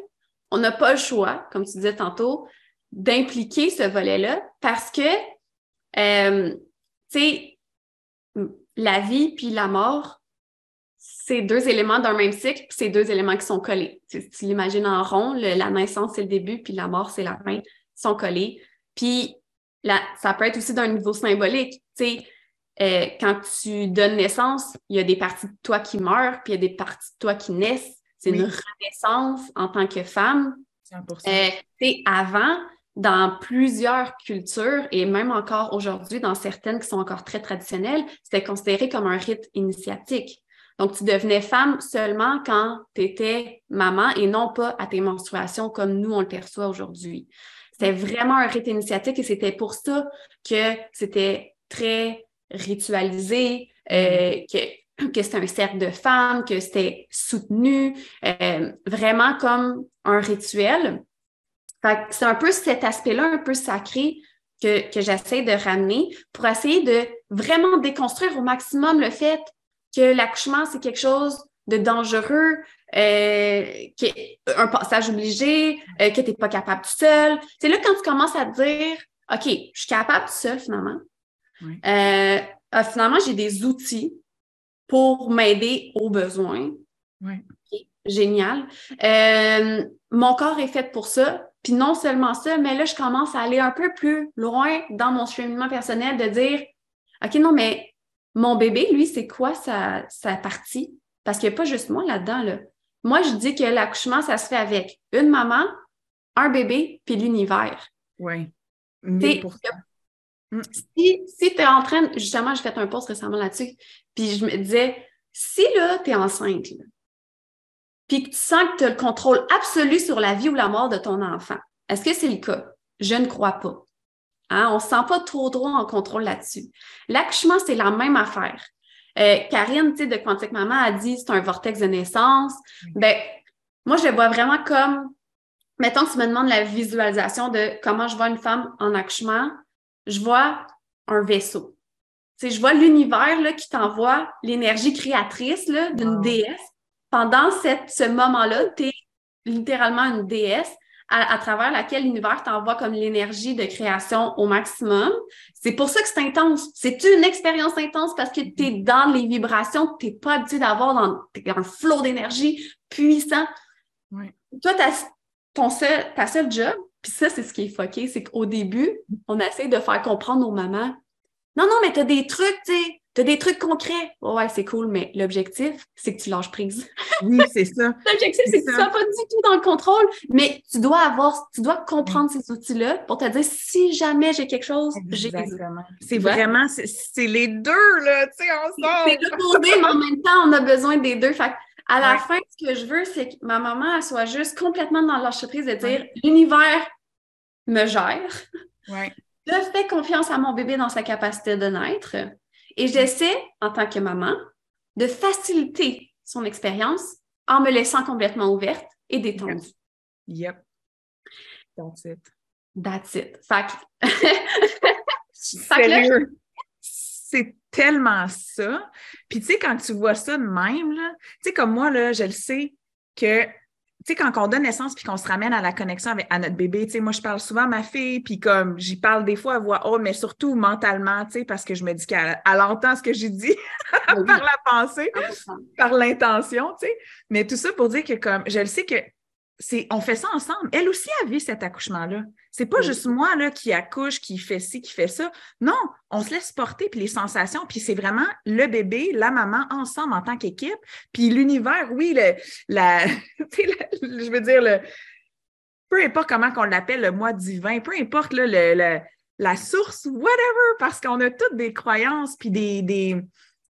on n'a pas le choix, comme tu disais tantôt, d'impliquer ce volet-là parce que, euh, tu sais, la vie puis la mort, c'est deux éléments d'un même cycle, puis c'est deux éléments qui sont collés. Tu, l'imagines en rond, la naissance, c'est le début, puis la mort, c'est la fin, sont collés. Puis ça peut être aussi d'un niveau symbolique. Tu sais, euh, quand tu donnes naissance, il y a des parties de toi qui meurent, puis il y a des parties de toi qui naissent. C'est une renaissance en tant que femme. 100%. Euh, avant, dans plusieurs cultures et même encore aujourd'hui, dans certaines qui sont encore très traditionnelles, c'était considéré comme un rite initiatique. Donc, tu devenais femme seulement quand tu étais maman et non pas à tes menstruations comme nous, on le perçoit aujourd'hui. C'était vraiment un rite initiatique et c'était pour ça que c'était très ritualisé, euh, que, que c'était un cercle de femmes, que c'était soutenu, euh, vraiment comme un rituel. c'est un peu cet aspect-là, un peu sacré, que, que j'essaie de ramener pour essayer de vraiment déconstruire au maximum le fait que l'accouchement, c'est quelque chose de dangereux, euh, un passage obligé, euh, que tu n'es pas capable tout seul. C'est là quand tu commences à te dire, OK, je suis capable tout seul finalement. Euh, ah, finalement, j'ai des outils pour m'aider aux besoins. génial. Euh, mon corps est fait pour ça. Puis non seulement ça, mais là, je commence à aller un peu plus loin dans mon cheminement personnel de dire, OK, non, mais mon bébé, lui, c'est quoi sa, sa partie? Parce qu'il n'y a pas juste moi là-dedans. Là. Moi, je dis que l'accouchement, ça se fait avec une maman, un bébé, puis l'univers. Oui. Mm. Si, si tu es en train, justement, j'ai fait un post récemment là-dessus, puis je me disais, si là, tu es enceinte, puis que tu sens que tu as le contrôle absolu sur la vie ou la mort de ton enfant, est-ce que c'est le cas? Je ne crois pas. Hein? On ne se sent pas trop droit en contrôle là-dessus. L'accouchement, c'est la même affaire. Euh, Karine, tu sais, de Quantique Maman a dit c'est un vortex de naissance. Ben, moi, je le vois vraiment comme, mettons que tu me demandes la visualisation de comment je vois une femme en accouchement, je vois un vaisseau. Tu sais, je vois l'univers là, qui t'envoie l'énergie créatrice d'une déesse. Pendant cette, ce moment-là, tu es littéralement une déesse à, travers laquelle l'univers t'envoie comme l'énergie de création au maximum. C'est pour ça que c'est intense. C'est une expérience intense? Parce que tu es dans les vibrations que tu n'es pas habitué d'avoir dans, un flot d'énergie puissant. Toi, ton seul, ta seule job, puis ça, c'est ce qui est foqué, c'est qu'au début, on essaie de faire comprendre aux mamans non, non, mais tu as des trucs, tu sais, tu as des trucs concrets. ouais, c'est cool, mais l'objectif, c'est que tu lâches prise. Oui, c'est ça. l'objectif, c'est que tu ne sois pas du tout dans le contrôle, mais tu dois avoir, tu dois comprendre ces outils-là pour te dire si jamais j'ai quelque chose, j'ai. C'est vraiment, c'est les deux, là, tu sais, ensemble. C'est le mais en même temps, on a besoin des deux. Fait à la fin, ce que je veux, c'est que ma maman elle soit juste complètement dans l'entreprise de dire l'univers me gère. Ouais. Je fais confiance à mon bébé dans sa capacité de naître et j'essaie, en tant que maman, de faciliter son expérience en me laissant complètement ouverte et détendue. Yep. That's it. That's it. Fait C'est tellement ça. Puis tu sais, quand tu vois ça de même, tu sais, comme moi, là, je le sais que tu sais, quand on donne naissance puis qu'on se ramène à la connexion avec à notre bébé, tu sais, moi, je parle souvent à ma fille, puis comme j'y parle des fois à voix haute, mais surtout mentalement, tu sais, parce que je me dis qu'elle entend ce que j'ai dit par la pensée, par l'intention, tu sais. Mais tout ça pour dire que comme, je le sais que on fait ça ensemble. Elle aussi a vu cet accouchement-là. C'est pas juste moi là, qui accouche, qui fait ci, qui fait ça. Non, on se laisse porter, puis les sensations, puis c'est vraiment le bébé, la maman, ensemble en tant qu'équipe. Puis l'univers, oui, le, la, je veux dire, le, peu importe comment qu'on l'appelle, le moi divin, peu importe le, la source, whatever, parce qu'on a toutes des croyances, puis des, des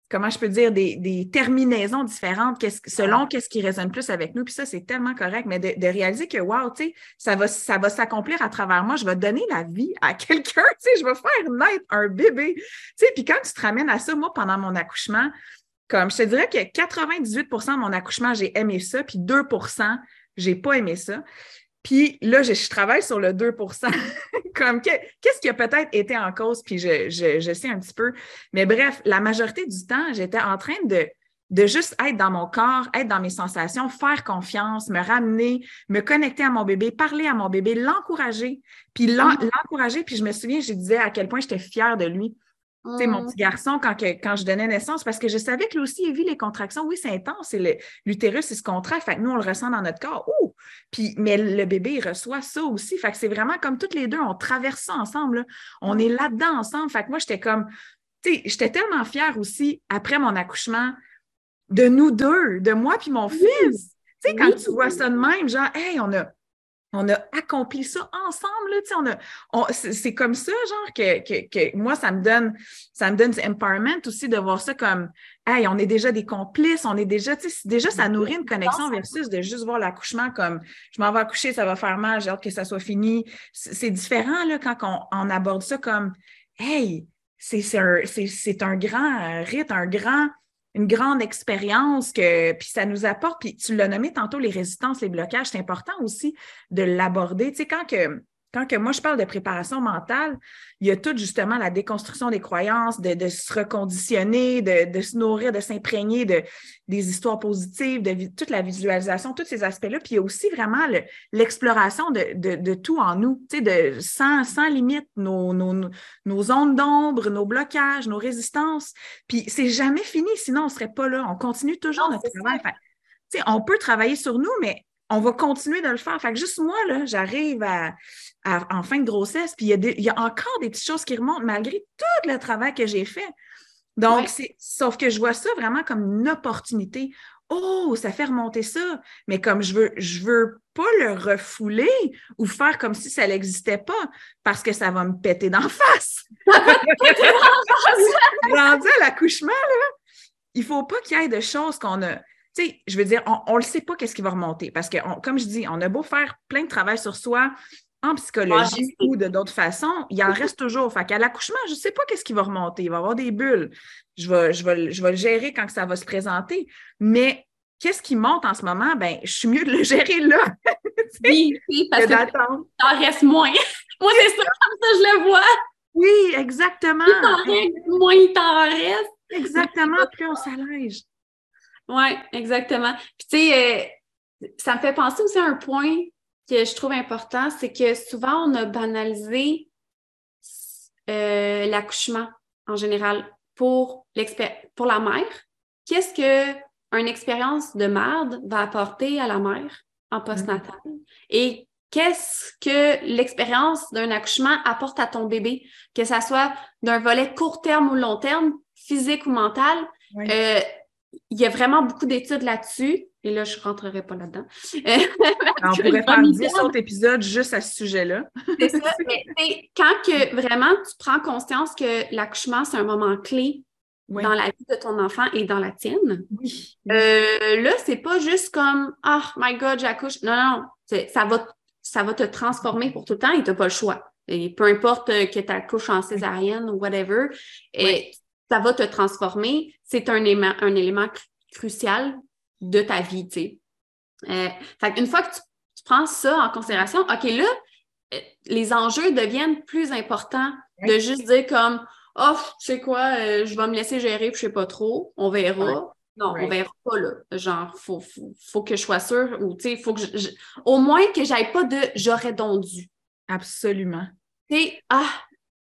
comment je peux dire, des, terminaisons différentes selon qu'est-ce qui résonne plus avec nous. Puis ça, c'est tellement correct, mais de, réaliser que, wow, tu sais, ça va, ça va s'accomplir à travers moi. Je vais donner la vie à quelqu'un, tu sais, je vais faire naître un bébé. Tu sais, puis quand tu te ramènes à ça, moi, pendant mon accouchement, comme je te dirais que 98% de mon accouchement, j'ai aimé ça, puis 2% j'ai pas aimé ça. Puis là, je, travaille sur le 2% Comme qu'est-ce qui a peut-être été en cause, puis je, je, sais un petit peu. Mais bref, la majorité du temps, j'étais en train de, de juste être dans mon corps, être dans mes sensations, faire confiance, me ramener, me connecter à mon bébé, parler à mon bébé, l'encourager, puis l'encourager. Puis je me souviens, je disais à quel point j'étais fière de lui. Mon mmh. petit garçon, quand, quand je donnais naissance, parce que je savais que lui aussi, il vit les contractions. Oui, c'est intense, c'est l'utérus, il se contracte. Fait que nous, on le ressent dans notre corps. Ouh! Puis, mais le bébé, il reçoit ça aussi. Fait que c'est vraiment comme toutes les deux, on traverse ça ensemble. On est là-dedans ensemble. Fait que moi, j'étais comme, tu sais, j'étais tellement fière aussi, après mon accouchement, de nous deux, de moi puis mon fils. Tu sais, quand tu vois ça de même, genre, hey, on a on a accompli ça ensemble. Là, on a, c'est comme ça, genre, que, que, que, moi, ça me donne, ça me donne du empowerment aussi de voir ça comme Hey, on est déjà des complices, on est déjà, tu sais, déjà, ça nourrit une connexion versus de juste voir l'accouchement comme je m'en vais accoucher, ça va faire mal, j'ai hâte que ça soit fini. C'est différent là, quand on, on, aborde ça comme Hey, c'est un, un grand rite, un grand une grande expérience que puis ça nous apporte puis tu l'as nommé tantôt les résistances les blocages c'est important aussi de l'aborder. Tu sais quand que quand que moi je parle de préparation mentale, il y a tout justement la déconstruction des croyances, de, se reconditionner, de, se nourrir, de s'imprégner de, des histoires positives, de toute la visualisation, tous ces aspects-là. Puis il y a aussi vraiment l'exploration de, tout en nous, tu sais, de, sans, sans limite, nos, nos, nos zones d'ombre, nos blocages, nos résistances. Puis c'est jamais fini, sinon on ne serait pas là. On continue toujours notre travail. sais, on peut travailler sur nous, mais on va continuer de le faire. Fait que juste moi, là, j'arrive à, en fin de grossesse, puis il y, a encore des petites choses qui remontent malgré tout le travail que j'ai fait. Donc, c'est, sauf que je vois ça vraiment comme une opportunité. Oh, ça fait remonter ça. Mais comme je veux, je veux pas le refouler ou faire comme si ça n'existait pas parce que ça va me péter d'en face. Rendu à l'accouchement, là, il faut pas qu'il y ait de choses qu'on a tu sais, je veux dire, on ne le sait pas qu'est-ce qui va remonter parce que, comme je dis, on a beau faire plein de travail sur soi en psychologie ou de d'autres façons, il en reste toujours. Fait qu'à l'accouchement, je ne sais pas qu'est-ce qui va remonter. Il va y avoir des bulles. Je vais, je vais, je vais le gérer quand ça va se présenter. Mais qu'est-ce qui monte en ce moment? Ben, je suis mieux de le gérer là. oui, oui, parce que, en reste moins. Moi, c'est ça, comme ça, je le vois. Oui, exactement. moins il t'en reste. Exactement, plus on s'allège. Oui, exactement. Puis tu sais, euh, ça me fait penser aussi à un point que je trouve important, c'est que souvent on a banalisé euh, l'accouchement en général pour, pour la mère. Qu'est-ce que une expérience de merde va apporter à la mère en postnatal? Et qu'est-ce que l'expérience d'un accouchement apporte à ton bébé, que ça soit d'un volet court terme ou long terme, physique ou mental. Euh, il y a vraiment beaucoup d'études là-dessus. Et là, je ne rentrerai pas là-dedans. on pourrait faire 10 autres épisodes juste à ce sujet-là. c'est ça. Mais, quand que vraiment tu prends conscience que l'accouchement, c'est un moment clé dans la vie de ton enfant et dans la tienne, oui. euh, là, c'est pas juste comme Oh my God, j'accouche. Non, non, ça va, ça va te transformer pour tout le temps et tu n'as pas le choix. Et peu importe que tu accouches en césarienne ou whatever, et ça va te transformer. C'est un élément, un élément crucial de ta vie, tu sais. Euh, une fois que tu, prends ça en considération, OK, là, euh, les enjeux deviennent plus importants de juste dire comme, oh, tu sais quoi, euh, je vais me laisser gérer, puis je sais pas trop, on verra. Non, on verra pas, là. Genre, faut, faut, que je sois sûre, ou, tu sais, faut que je, au moins que j'aille pas de j'aurais donc dû. Absolument. Tu sais, ah,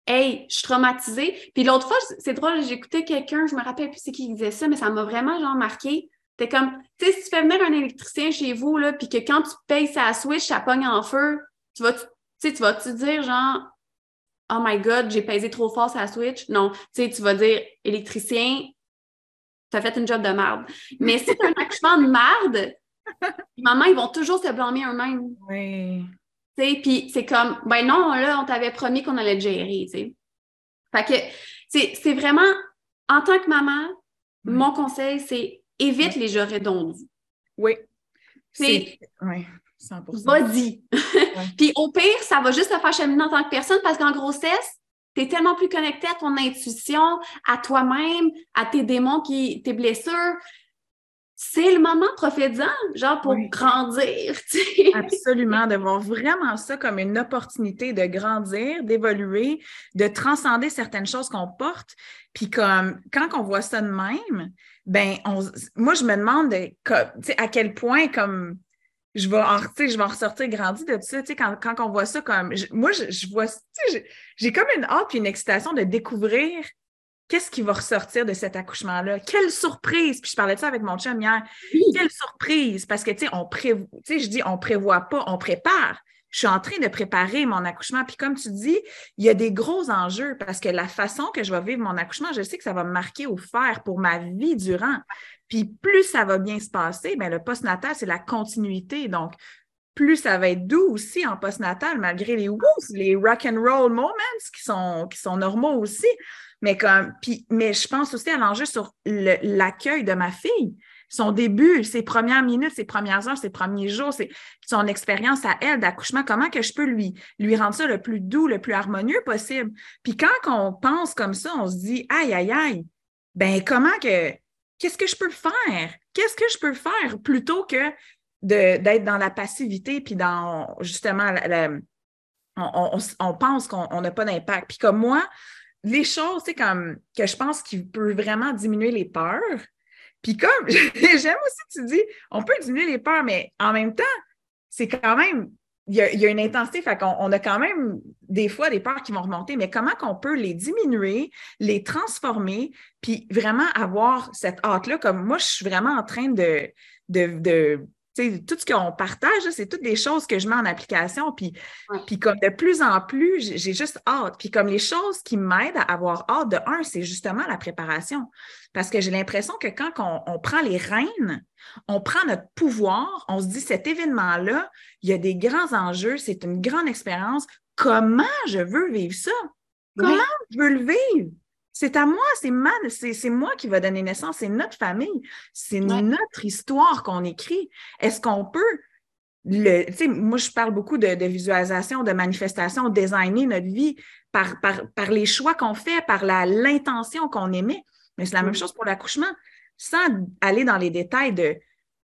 Hey, je suis traumatisée. Puis l'autre fois, c'est drôle, j'écoutais quelqu'un, je me rappelle plus c'est qui disait ça, mais ça m'a vraiment genre marqué. T'es comme, tu sais, si tu fais venir un électricien chez vous, là, puis que quand tu payes sa switch, ça pogne en feu, tu vas, tu sais, tu vas te dire genre, oh my god, j'ai pesé trop fort sa switch? Non, tu sais, tu vas dire, électricien, t'as fait une job de merde. Mais si t'as un accouchement de merde, maman, ils vont toujours se blâmer eux-mêmes. Oui. Puis c'est comme, ben non, là, on t'avait promis qu'on allait te gérer, tu Fait que c'est vraiment, en tant que maman, mon conseil, c'est évite les j'aurais donc Oui. C'est. Oui. 100%. Vas-y. Puis au pire, ça va juste te faire cheminer en tant que personne parce qu'en grossesse, tu es tellement plus connecté à ton intuition, à toi-même, à tes démons, qui, tes blessures c'est le moment prophétisant, genre pour grandir. Absolument, de voir vraiment ça comme une opportunité de grandir, d'évoluer, de transcender certaines choses qu'on porte. Puis comme quand on voit ça de même, ben moi je me demande à quel point comme je vais en, je vais en ressortir grandi de ça, quand, quand on voit ça comme moi je, je vois j'ai comme une hâte et une excitation de découvrir qu'est-ce qui va ressortir de cet accouchement-là? Quelle surprise! Puis je parlais de ça avec mon chum hier. Quelle surprise! Parce que, tu sais, on prévoit, tu sais, je dis, on prévoit pas, on prépare. Je suis en train de préparer mon accouchement. Puis comme tu dis, il y a des gros enjeux parce que la façon que je vais vivre mon accouchement, je sais que ça va me marquer au fer pour ma vie durant. Puis plus ça va bien se passer, bien, le postnatal, c'est la continuité. Donc, plus ça va être doux aussi en postnatal, malgré les woofs, les rock and roll moments qui sont, qui sont normaux aussi. Mais, comme, puis, mais je pense aussi à l'enjeu sur l'accueil de ma fille son début, ses premières minutes, ses premières heures, ses premiers jours, son expérience à elle d'accouchement, comment que je peux lui, lui rendre ça le plus doux, le plus harmonieux possible? Puis quand on pense comme ça, on se dit, aïe, aïe, aïe, ben comment que, qu'est-ce que je peux faire? Qu'est-ce que je peux faire plutôt que d'être dans la passivité, puis dans justement, on, pense qu'on n'a pas d'impact. Puis comme moi, les choses, c'est comme que je pense qu'il peut vraiment diminuer les peurs, puis comme, j'aime aussi, tu dis, on peut diminuer les peurs, mais en même temps, c'est quand même, il y, a, une intensité, fait qu'on on a quand même des fois des peurs qui vont remonter, mais comment qu'on peut les diminuer, les transformer, puis vraiment avoir cette hâte-là, comme moi, je suis vraiment en train de, de tout ce qu'on partage, c'est toutes des choses que je mets en application. Puis, puis comme de plus en plus, j'ai juste hâte. Puis comme les choses qui m'aident à avoir hâte, de un, c'est justement la préparation. Parce que j'ai l'impression que quand on, prend les rênes, on prend notre pouvoir, on se dit cet événement-là, il y a des grands enjeux, c'est une grande expérience. Comment je veux vivre ça? Comment je veux le vivre? C'est à moi, c'est c'est moi qui va donner naissance, c'est notre famille, c'est notre histoire qu'on écrit. Est-ce qu'on peut le, moi, je parle beaucoup de, visualisation, de manifestation, designer notre vie par, par, les choix qu'on fait, par l'intention qu'on émet. Mais c'est la même chose pour l'accouchement, sans aller dans les détails de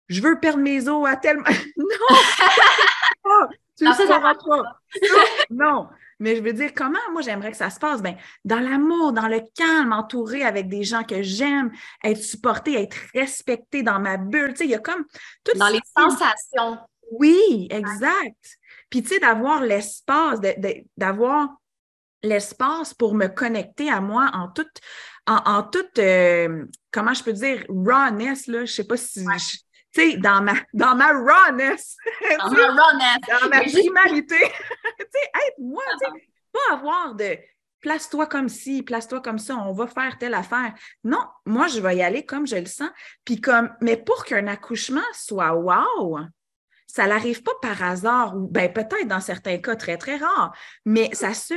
je veux perdre mes os à tel. non! tu ne sauras pas. non, mais je veux dire, comment moi j'aimerais que ça se passe? Ben, dans l'amour, dans le calme, entouré avec des gens que j'aime, être supporté, être respecté dans ma bulle. Tu sais, il y a comme tout Dans les sensations. Oui, exact. Puis, tu sais, d'avoir l'espace, d'avoir l'espace pour me connecter à moi en toute, en, toute euh, comment je peux dire, rawness, là, je sais pas si, tu sais, dans ma, dans ma rawness. Dans ma rawness. Dans ma primalité. tu sais, être moi, tu sais, pas avoir de place-toi comme ci, place-toi comme ça, on va faire telle affaire. Non, moi, je vais y aller comme je le sens. Puis comme, mais pour qu'un accouchement soit wow, ça n'arrive pas par hasard, ou ben peut-être dans certains cas très, très rares, mais ça se,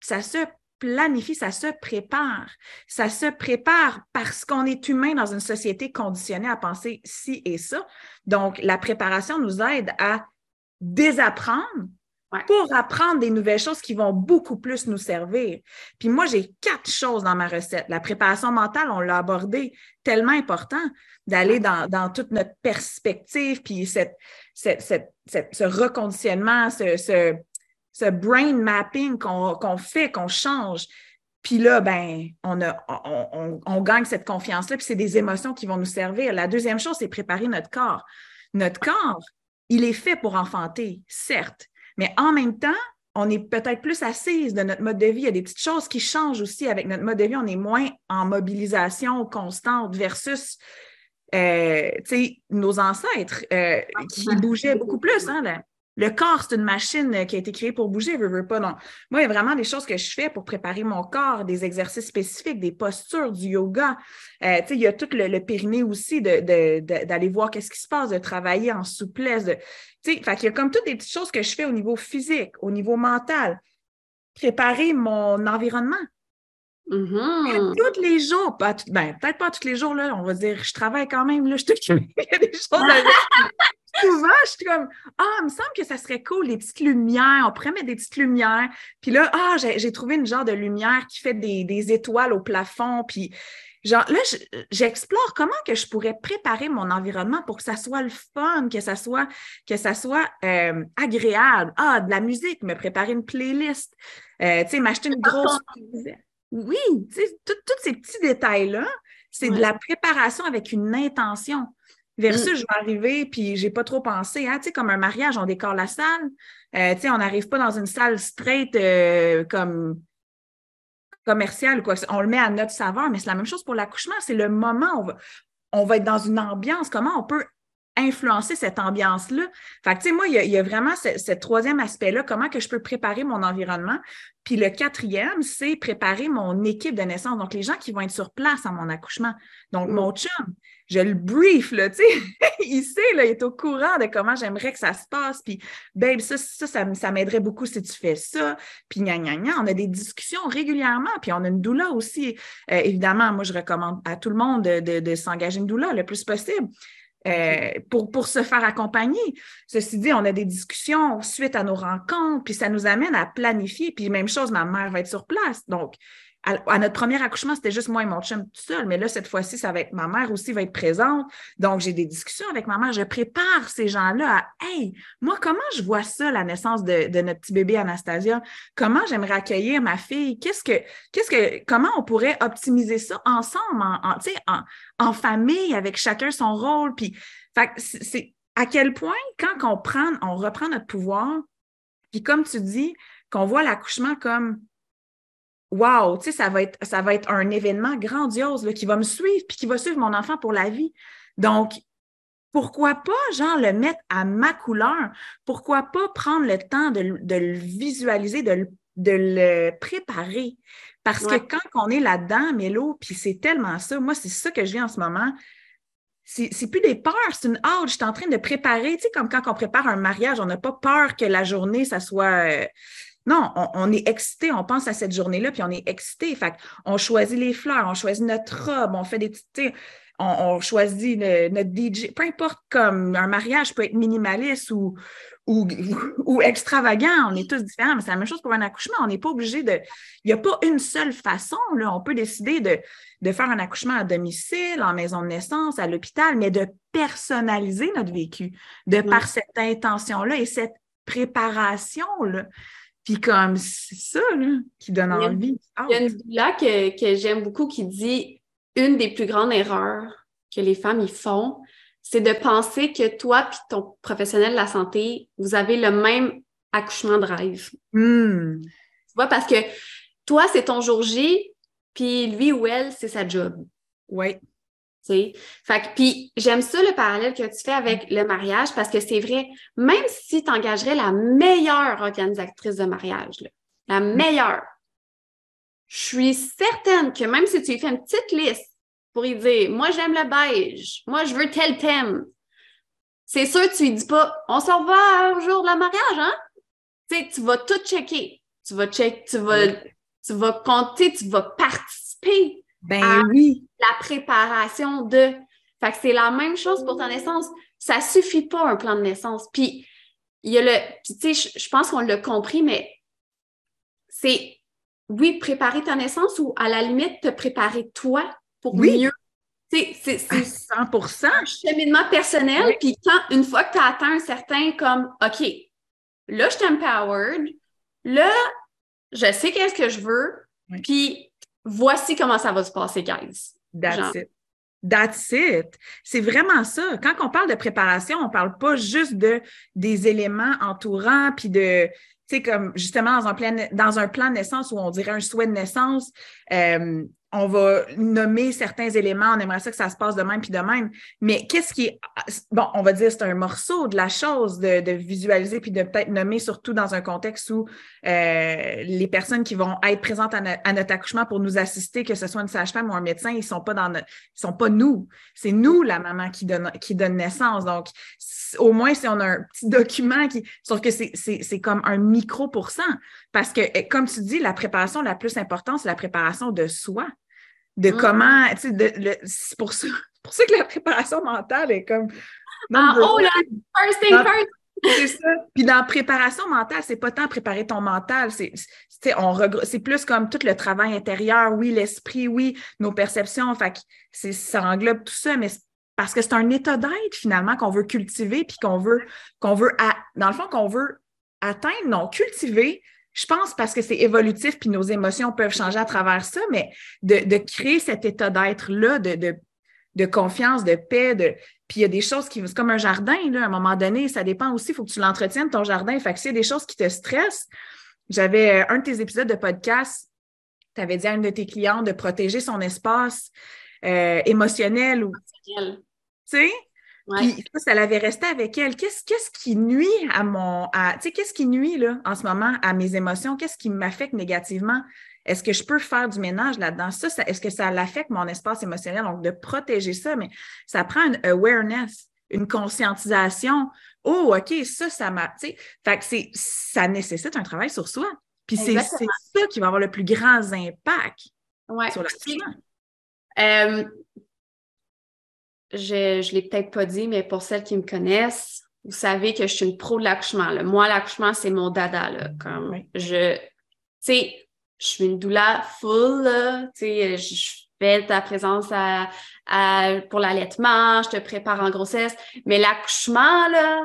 ça se planifie, ça se prépare. Ça se prépare parce qu'on est humain dans une société conditionnée à penser ci et ça. Donc, la préparation nous aide à désapprendre pour apprendre des nouvelles choses qui vont beaucoup plus nous servir. Puis moi, j'ai quatre choses dans ma recette. La préparation mentale, on l'a abordé, tellement important d'aller dans, toute notre perspective, puis cette, ce reconditionnement, ce ce brain mapping qu'on fait, qu'on change. Puis là, ben, on, a, on, gagne cette confiance-là, puis c'est des émotions qui vont nous servir. La deuxième chose, c'est préparer notre corps. Notre corps, il est fait pour enfanter, certes, mais en même temps, on est peut-être plus assise de notre mode de vie. Il y a des petites choses qui changent aussi avec notre mode de vie. On est moins en mobilisation constante versus euh, nos ancêtres euh, qui bougeaient beaucoup plus. Hein, le corps, c'est une machine euh, qui a été créée pour bouger, veux, veux pas, non. Moi, il y a vraiment des choses que je fais pour préparer mon corps, des exercices spécifiques, des postures, du yoga. Euh, il y a tout le, périnée aussi d'aller de, voir qu'est-ce qui se passe, de travailler en souplesse. De, fait il y a comme toutes des petites choses que je fais au niveau physique, au niveau mental. Préparer mon environnement. Mm-hmm. Tous les jours, ben, peut-être pas tous les jours, là, on va dire, je travaille quand même, là, je te... il y a des choses à souvent, je suis comme Ah, il me semble que ça serait cool, les petites lumières, on pourrait mettre des petites lumières. Puis là, ah, j'ai trouvé une genre de lumière qui fait des, étoiles au plafond. Puis genre là, j'explore comment que je pourrais préparer mon environnement pour que ça soit le fun, que ça soit, que ça soit euh, agréable. Ah, de la musique, me préparer une playlist, euh, tu sais, m'acheter une grosse. Oui, tu sais, tous ces petits détails-là, c'est de la préparation avec une intention. Versus, mm. je vais arriver, puis j'ai pas trop pensé. Hein? Tu sais, comme un mariage, on décore la salle. Euh, tu sais, on n'arrive pas dans une salle straight euh, comme commerciale ou quoi. On le met à notre saveur, mais c'est la même chose pour l'accouchement. C'est le moment, on va, on va être dans une ambiance. Comment on peut influencer cette ambiance-là? Fait que, tu sais, moi, il y, a, vraiment ce, troisième aspect-là, comment que je peux préparer mon environnement. Puis le quatrième, c'est préparer mon équipe de naissance, donc les gens qui vont être sur place à mon accouchement. Donc, mm. mon chum, je le brief, là, tu sais, il sait, là, il est au courant de comment j'aimerais que ça se passe. Puis, babe, ça, ça, ça, m'aiderait beaucoup si tu fais ça. Puis, gna, gna, gna, on a des discussions régulièrement. Puis, on a une doula aussi. Euh, évidemment, moi, je recommande à tout le monde de, de, de s'engager une doula le plus possible. Euh, pour, pour se faire accompagner. Ceci dit, on a des discussions suite à nos rencontres, puis ça nous amène à planifier. Puis même chose, ma mère va être sur place. Donc, à, notre premier accouchement, c'était juste moi et mon chum tout seul, mais là, cette fois-ci, ça va être ma mère aussi va être présente. Donc, j'ai des discussions avec ma mère. Je prépare ces gens-là à Hey, moi, comment je vois ça, la naissance de, notre petit bébé Anastasia? Comment j'aimerais accueillir ma fille? Qu'est-ce que, qu'est-ce que, comment on pourrait optimiser ça ensemble, en, en, en famille, avec chacun son rôle? Puis, c'est à quel point, quand on prend, on reprend notre pouvoir, puis comme tu dis, qu'on voit l'accouchement comme wow, tu sais, ça va être, ça va être un événement grandiose qui va me suivre puis qui va suivre mon enfant pour la vie. Donc, pourquoi pas, genre, le mettre à ma couleur? Pourquoi pas prendre le temps de, le visualiser, de le, préparer? Parce que quand on est là-dedans, Mélo, puis c'est tellement ça, moi, c'est ça que je vis en ce moment. C'est plus des peurs, c'est une hâte. Je suis en train de préparer, tu sais, comme quand on prépare un mariage, on n'a pas peur que la journée, ça soit. Euh, non, on, est excité, on pense à cette journée-là, puis on est excité. Fait on choisit les fleurs, on choisit notre robe, on fait des petites. On, on, choisit notre DJ, peu importe comme un mariage peut être minimaliste ou, ou, ou extravagant, on est tous différents, mais c'est la même chose pour un accouchement. On n'est pas obligé de. Il n'y a pas une seule façon. Là. On peut décider de, de faire un accouchement à domicile, en maison de naissance, à l'hôpital, mais de personnaliser notre vécu, de par cette intention-là et cette préparation-là. Puis comme c'est ça là, qui donne envie. Il y a une là que, que j'aime beaucoup qui dit une des plus grandes erreurs que les femmes y font, c'est de penser que toi puis ton professionnel de la santé, vous avez le même accouchement de rêve. Hmm. Tu vois, parce que toi, c'est ton jour J, puis lui ou elle, c'est sa job. Oui. Fait que, puis j'aime ça le parallèle que tu fais avec le mariage parce que c'est vrai, même si tu engagerais la meilleure organisatrice de mariage, la mm. meilleure, je suis certaine que même si tu lui fais une petite liste pour lui dire Moi, j'aime le beige, moi, je veux tel thème, c'est sûr que tu lui dis pas On se revoit au jour de la mariage, hein? Tu vas tout checker. Tu vas check, tu vas, tu vas compter, tu vas participer ben oui. La préparation de. Fait que c'est la même chose pour ta naissance. Ça suffit pas un plan de naissance. Puis il y a le. tu sais, je pense qu'on l'a compris, mais c'est oui, préparer ta naissance ou à la limite te préparer toi pour mieux. C'est, c'est, 100 un cheminement personnel. Puis quand, une fois que tu as atteint un certain comme, OK, là, je suis empowered, là, je sais qu'est-ce que je veux, puis voici comment ça va se passer, guys. That's it. That's it. C'est vraiment ça. Quand on parle de préparation, on ne parle pas juste de des éléments entourants, puis de, tu sais, comme justement dans un, plan, dans un plan de naissance où on dirait un souhait de naissance, euh, on va nommer certains éléments, on aimerait ça que ça se passe de même puis de même. Mais qu'est-ce qui est, bon, on va dire c'est un morceau de la chose de, visualiser puis de peut-être nommer surtout dans un contexte où euh, les personnes qui vont être présentes à, notre accouchement pour nous assister, que ce soit une sage-femme ou un médecin, ils sont pas dans ils sont pas nous. C'est nous la maman qui donne qui donne naissance. Donc au moins si on a un petit document qui, sauf que c'est comme un micro pour cent parce que comme tu dis, la préparation la plus importante c'est la préparation de soi de mm. comment, tu sais, c'est pour ça, pour ça que la préparation mentale est comme. Ah, oh là, first thing first! C'est ça. Puis dans la préparation mentale, c'est pas tant préparer ton mental, c'est c'est plus comme tout le travail intérieur, oui, l'esprit, oui, nos perceptions, fait que ça englobe tout ça, mais parce que c'est un état d'être finalement qu'on veut cultiver puis qu'on veut qu'on veut dans le fond qu'on veut atteindre, non, cultiver, je pense parce que c'est évolutif, puis nos émotions peuvent changer à travers ça, mais de, créer cet état d'être-là, de, de, confiance, de paix, de. Puis il y a des choses qui. C'est comme un jardin, là, à un moment donné, ça dépend aussi, il faut que tu l'entretiennes, ton jardin. Fait que s'il y a des choses qui te stressent, j'avais un de tes épisodes de podcast, tu avais dit à une de tes clients de protéger son espace euh, émotionnel ou. Tu sais? Puis ça, l'avait resté avec elle. Qu'est-ce, qu'est-ce qui nuit à mon. À, qu'est-ce qui nuit là, en ce moment à mes émotions? Qu'est-ce qui m'affecte négativement? Est-ce que je peux faire du ménage là-dedans? Ça, est-ce que ça l'affecte mon espace émotionnel? Donc, de protéger ça, mais ça prend une awareness, une conscientisation. Oh, OK, ça, ça m'a. Fait que c'est, ça nécessite un travail sur soi. Puis c'est, ça qui va avoir le plus grand impact sur l'accouchement. Euh, je ne l'ai peut-être pas dit, mais pour celles qui me connaissent, vous savez que je suis une pro de l'accouchement. Moi, l'accouchement, c'est mon dada. Là, comme je, sais, je suis une doula full. sais, je fais ta présence à, pour l'allaitement, je te prépare en grossesse. Mais l'accouchement, là,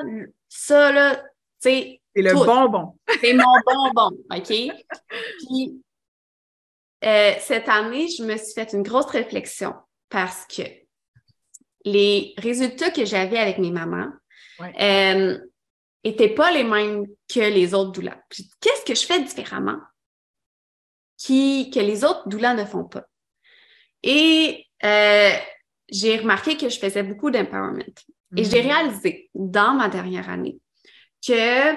ça, là, tu sais. C'est le bonbon. C'est mon bonbon, OK? Puis, euh, cette année, je me suis fait une grosse réflexion parce que les résultats que j'avais avec mes mamans n'étaient euh, pas les mêmes que les autres doulas. Qu'est-ce que je fais différemment qui, que les autres doulas ne font pas? Et euh, j'ai remarqué que je faisais beaucoup d'empowerment. Et j'ai mm. réalisé dans ma dernière année que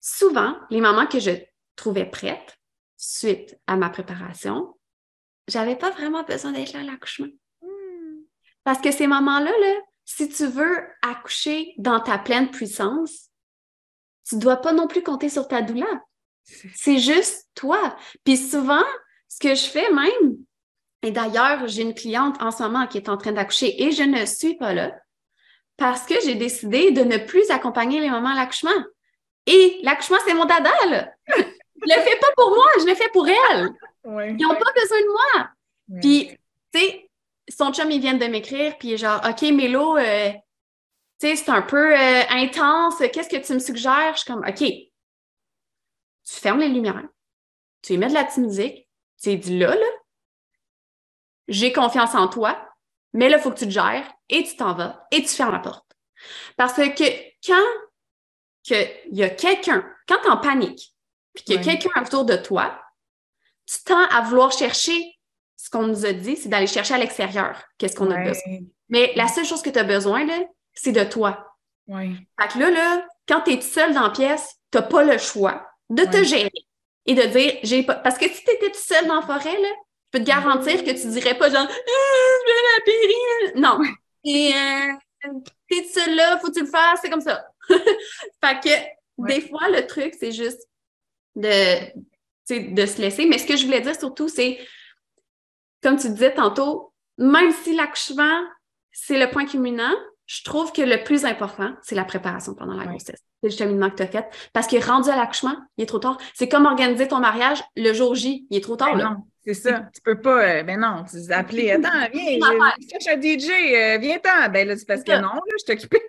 souvent, les mamans que je trouvais prêtes suite à ma préparation, j'avais pas vraiment besoin d'être là à l'accouchement. Parce que ces moments-là, là, si tu veux accoucher dans ta pleine puissance, tu ne dois pas non plus compter sur ta douleur. C'est juste toi. Puis souvent, ce que je fais même, et d'ailleurs, j'ai une cliente en ce moment qui est en train d'accoucher et je ne suis pas là parce que j'ai décidé de ne plus accompagner les mamans à l'accouchement. Et l'accouchement, c'est mon dada, là. je le fais pas pour moi, je le fais pour elles. Ils n'ont pas besoin de moi. Puis, tu sais, son chum, il vient de m'écrire, puis genre, OK, Mélo, euh, tu sais, c'est un peu euh, intense, qu'est-ce que tu me suggères? Je suis comme, OK, tu fermes les lumières, tu y mets de la petite musique, tu dis là, là, j'ai confiance en toi, mais là, il faut que tu te gères. Et tu t'en vas. Et tu fermes la porte. Parce que quand il y a quelqu'un, quand tu en panique, puis qu'il y a quelqu'un autour de toi, tu tends à vouloir chercher ce qu'on nous a dit, c'est d'aller chercher à l'extérieur qu'est-ce qu'on a besoin. Mais la seule chose que tu as besoin, là, c'est de toi. Ouais. Fait que là, là, quand tu es seul dans la pièce, tu n'as pas le choix de te gérer et de dire, j'ai pas. Parce que si tu étais seul dans la forêt, là, je peux te garantir que tu dirais pas genre, ah, je vais la périr. Non. Et euh, t'es seul là, faut que tu le fasses, c'est comme ça. fait que des fois, le truc, c'est juste de, de se laisser. Mais ce que je voulais dire surtout, c'est comme tu disais tantôt, même si l'accouchement, c'est le point culminant, je trouve que le plus important, c'est la préparation pendant la grossesse. C'est le cheminement que tu as fait. Parce que rendu à l'accouchement, il est trop tard. C'est comme organiser ton mariage le jour J, il est trop tard. Ben non, c'est ça. Tu peux pas. Euh, ben non, tu appelles, attends, viens, je cherche un DJ, euh, viens-t'en. Ben là, c'est parce que non, là, je suis occupée.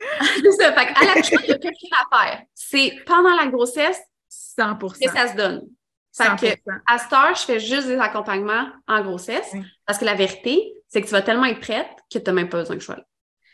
c'est ça. Fait à l'accouchement, il n'y a plus rien à faire. C'est pendant la grossesse 100% que ça se donne. Fait que, à cette heure, je fais juste des accompagnements en grossesse parce que la vérité, c'est que tu vas tellement être prête que tu n'as même pas besoin que je sois là.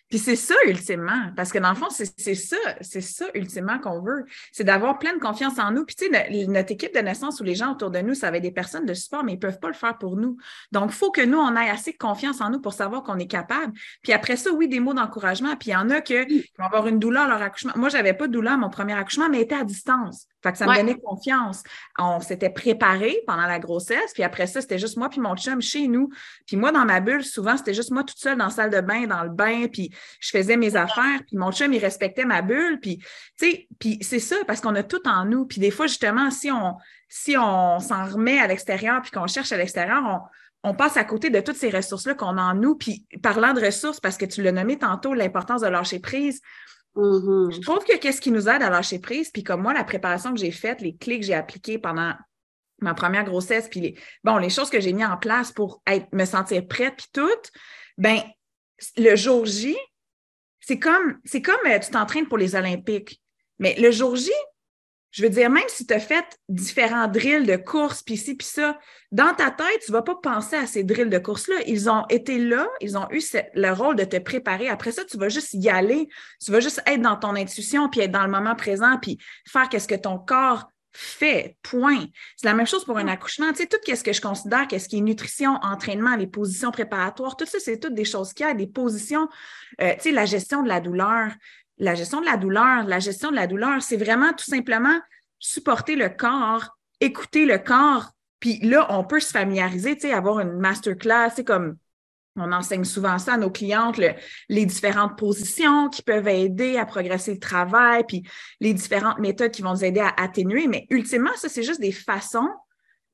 Puis c'est ça, ultimement, parce que dans le fond, c'est ça, c'est ça, ultimement, qu'on veut. C'est d'avoir pleine confiance en nous. Puis, tu sais, notre équipe de naissance ou les gens autour de nous, ça va être des personnes de support, mais ils ne peuvent pas le faire pour nous. Donc, il faut que nous, on ait assez de confiance en nous pour savoir qu'on est capable. Puis après ça, oui, des mots d'encouragement. Puis il y en a que, qui vont avoir une douleur à leur accouchement. Moi, je n'avais pas de douleur à mon premier accouchement, mais elle était à distance. Fait que ça me donnait confiance. On s'était préparé pendant la grossesse, puis après ça, c'était juste moi puis mon chum chez nous. Puis moi, dans ma bulle, souvent, c'était juste moi toute seule dans la salle de bain, dans le bain, puis je faisais mes affaires, puis mon chum, il respectait ma bulle, puis, tu sais, puis c'est ça, parce qu'on a tout en nous. Puis des fois, justement, si on si on s'en remet à l'extérieur, puis qu'on cherche à l'extérieur, on, on passe à côté de toutes ces ressources-là qu'on a en nous. Puis parlant de ressources, parce que tu l'as nommé tantôt, l'importance de lâcher prise, Mm-hmm. Je trouve que qu'est-ce qui nous aide à lâcher prise, puis comme moi, la préparation que j'ai faite, les clés que j'ai appliquées pendant ma première grossesse, puis les, bon, les choses que j'ai mis en place pour être, me sentir prête, puis tout, ben le jour J, c'est comme, c'est comme euh, tu t'entraînes pour les Olympiques. Mais le jour J, je veux dire, même si tu as fait différents drills de course, puis ci, puis ça, dans ta tête, tu ne vas pas penser à ces drills de course-là. Ils ont été là, ils ont eu le rôle de te préparer. Après ça, tu vas juste y aller. Tu vas juste être dans ton intuition, puis être dans le moment présent, puis faire qu'est-ce que ton corps fait, point. C'est la même chose pour un accouchement. Tu sais, tout ce que je considère, qu'est-ce qui est nutrition, entraînement, les positions préparatoires, tout ça, c'est toutes des choses qui a des positions, euh, tu sais, la gestion de la douleur, la gestion de la douleur, la gestion de la douleur, c'est vraiment tout simplement supporter le corps, écouter le corps, puis là, on peut se familiariser, tu sais, avoir une masterclass, c'est comme on enseigne souvent ça à nos clientes, les différentes positions qui peuvent aider à progresser le travail, puis les différentes méthodes qui vont nous aider à atténuer. Mais ultimement, ça, c'est juste des façons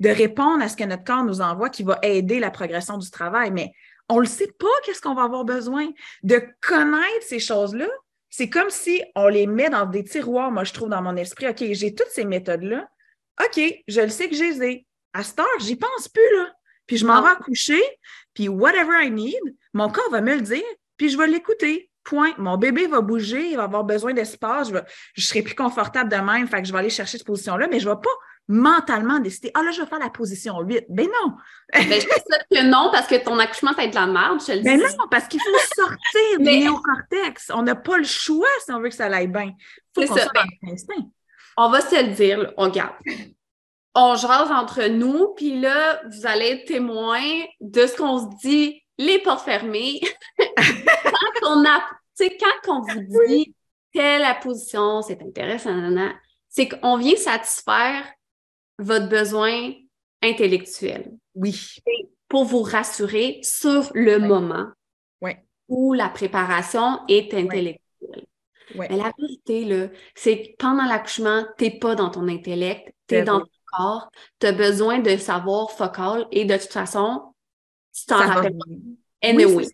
de répondre à ce que notre corps nous envoie qui va aider la progression du travail. Mais on ne le sait pas, qu'est-ce qu'on va avoir besoin. De connaître ces choses-là, c'est comme si on les met dans des tiroirs, moi, je trouve, dans mon esprit. OK, j'ai toutes ces méthodes-là. OK, je le sais que je les. À cette heure, j'y pense plus, là. Puis je m'en vais coucher, puis whatever I need, mon corps va me le dire, puis je vais l'écouter. Point. Mon bébé va bouger, il va avoir besoin d'espace, je, je serai plus confortable de même, fait que je vais aller chercher cette position-là, mais je ne vais pas mentalement décider, ah là, je vais faire la position 8. Ben non. ben, je que non, parce que ton accouchement, ça va être de la merde, je le Ben non, parce qu'il faut sortir du néocortex. On n'a pas le choix si on veut que ça aille bien. faut qu'on ben, On va se le dire, on garde on jase entre nous, puis là, vous allez être témoin de ce qu'on se dit, les portes fermées. quand, on a, quand on vous dit telle la position, c'est intéressant, c'est qu'on vient satisfaire votre besoin intellectuel. Oui. Pour vous rassurer sur le moment où la préparation est intellectuelle. Mais la vérité, c'est que pendant l'accouchement, tu n'es pas dans ton intellect, tu es dans corps, tu as besoin de savoir focal et de toute façon, tu t'en rappelles pas. Anyway.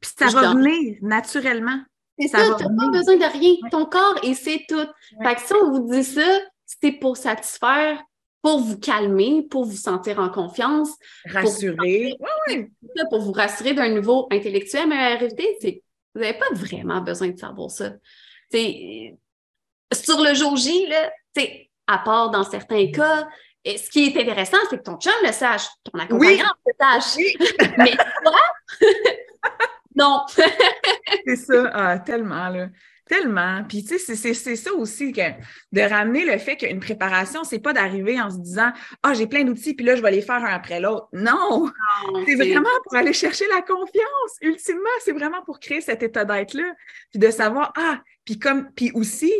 Puis ça va venir naturellement. C'est ça, tu n'as pas besoin de rien. Ton corps, et c'est tout. Fait que si on vous dit ça, c'est pour satisfaire, pour vous calmer, pour vous sentir en confiance. Rassurer. Pour, pour vous rassurer d'un niveau intellectuel, mais la réalité, c'est vous n'avez pas vraiment besoin de savoir ça. C'est sur le jour J, là, à part dans certains cas, et ce qui est intéressant, c'est que ton chum le sache, ton accompagnant le sache. Mais toi, non. c'est ça, ah, tellement, là. Tellement. Puis, tu sais, c'est ça aussi, que de ramener le fait qu'une préparation, c'est pas d'arriver en se disant Ah, j'ai plein d'outils, puis là, je vais les faire un après l'autre. Non! c'est vraiment pour aller chercher la confiance. Ultimement, c'est vraiment pour créer cet état d'être-là. Puis de savoir Ah, puis comme, puis aussi,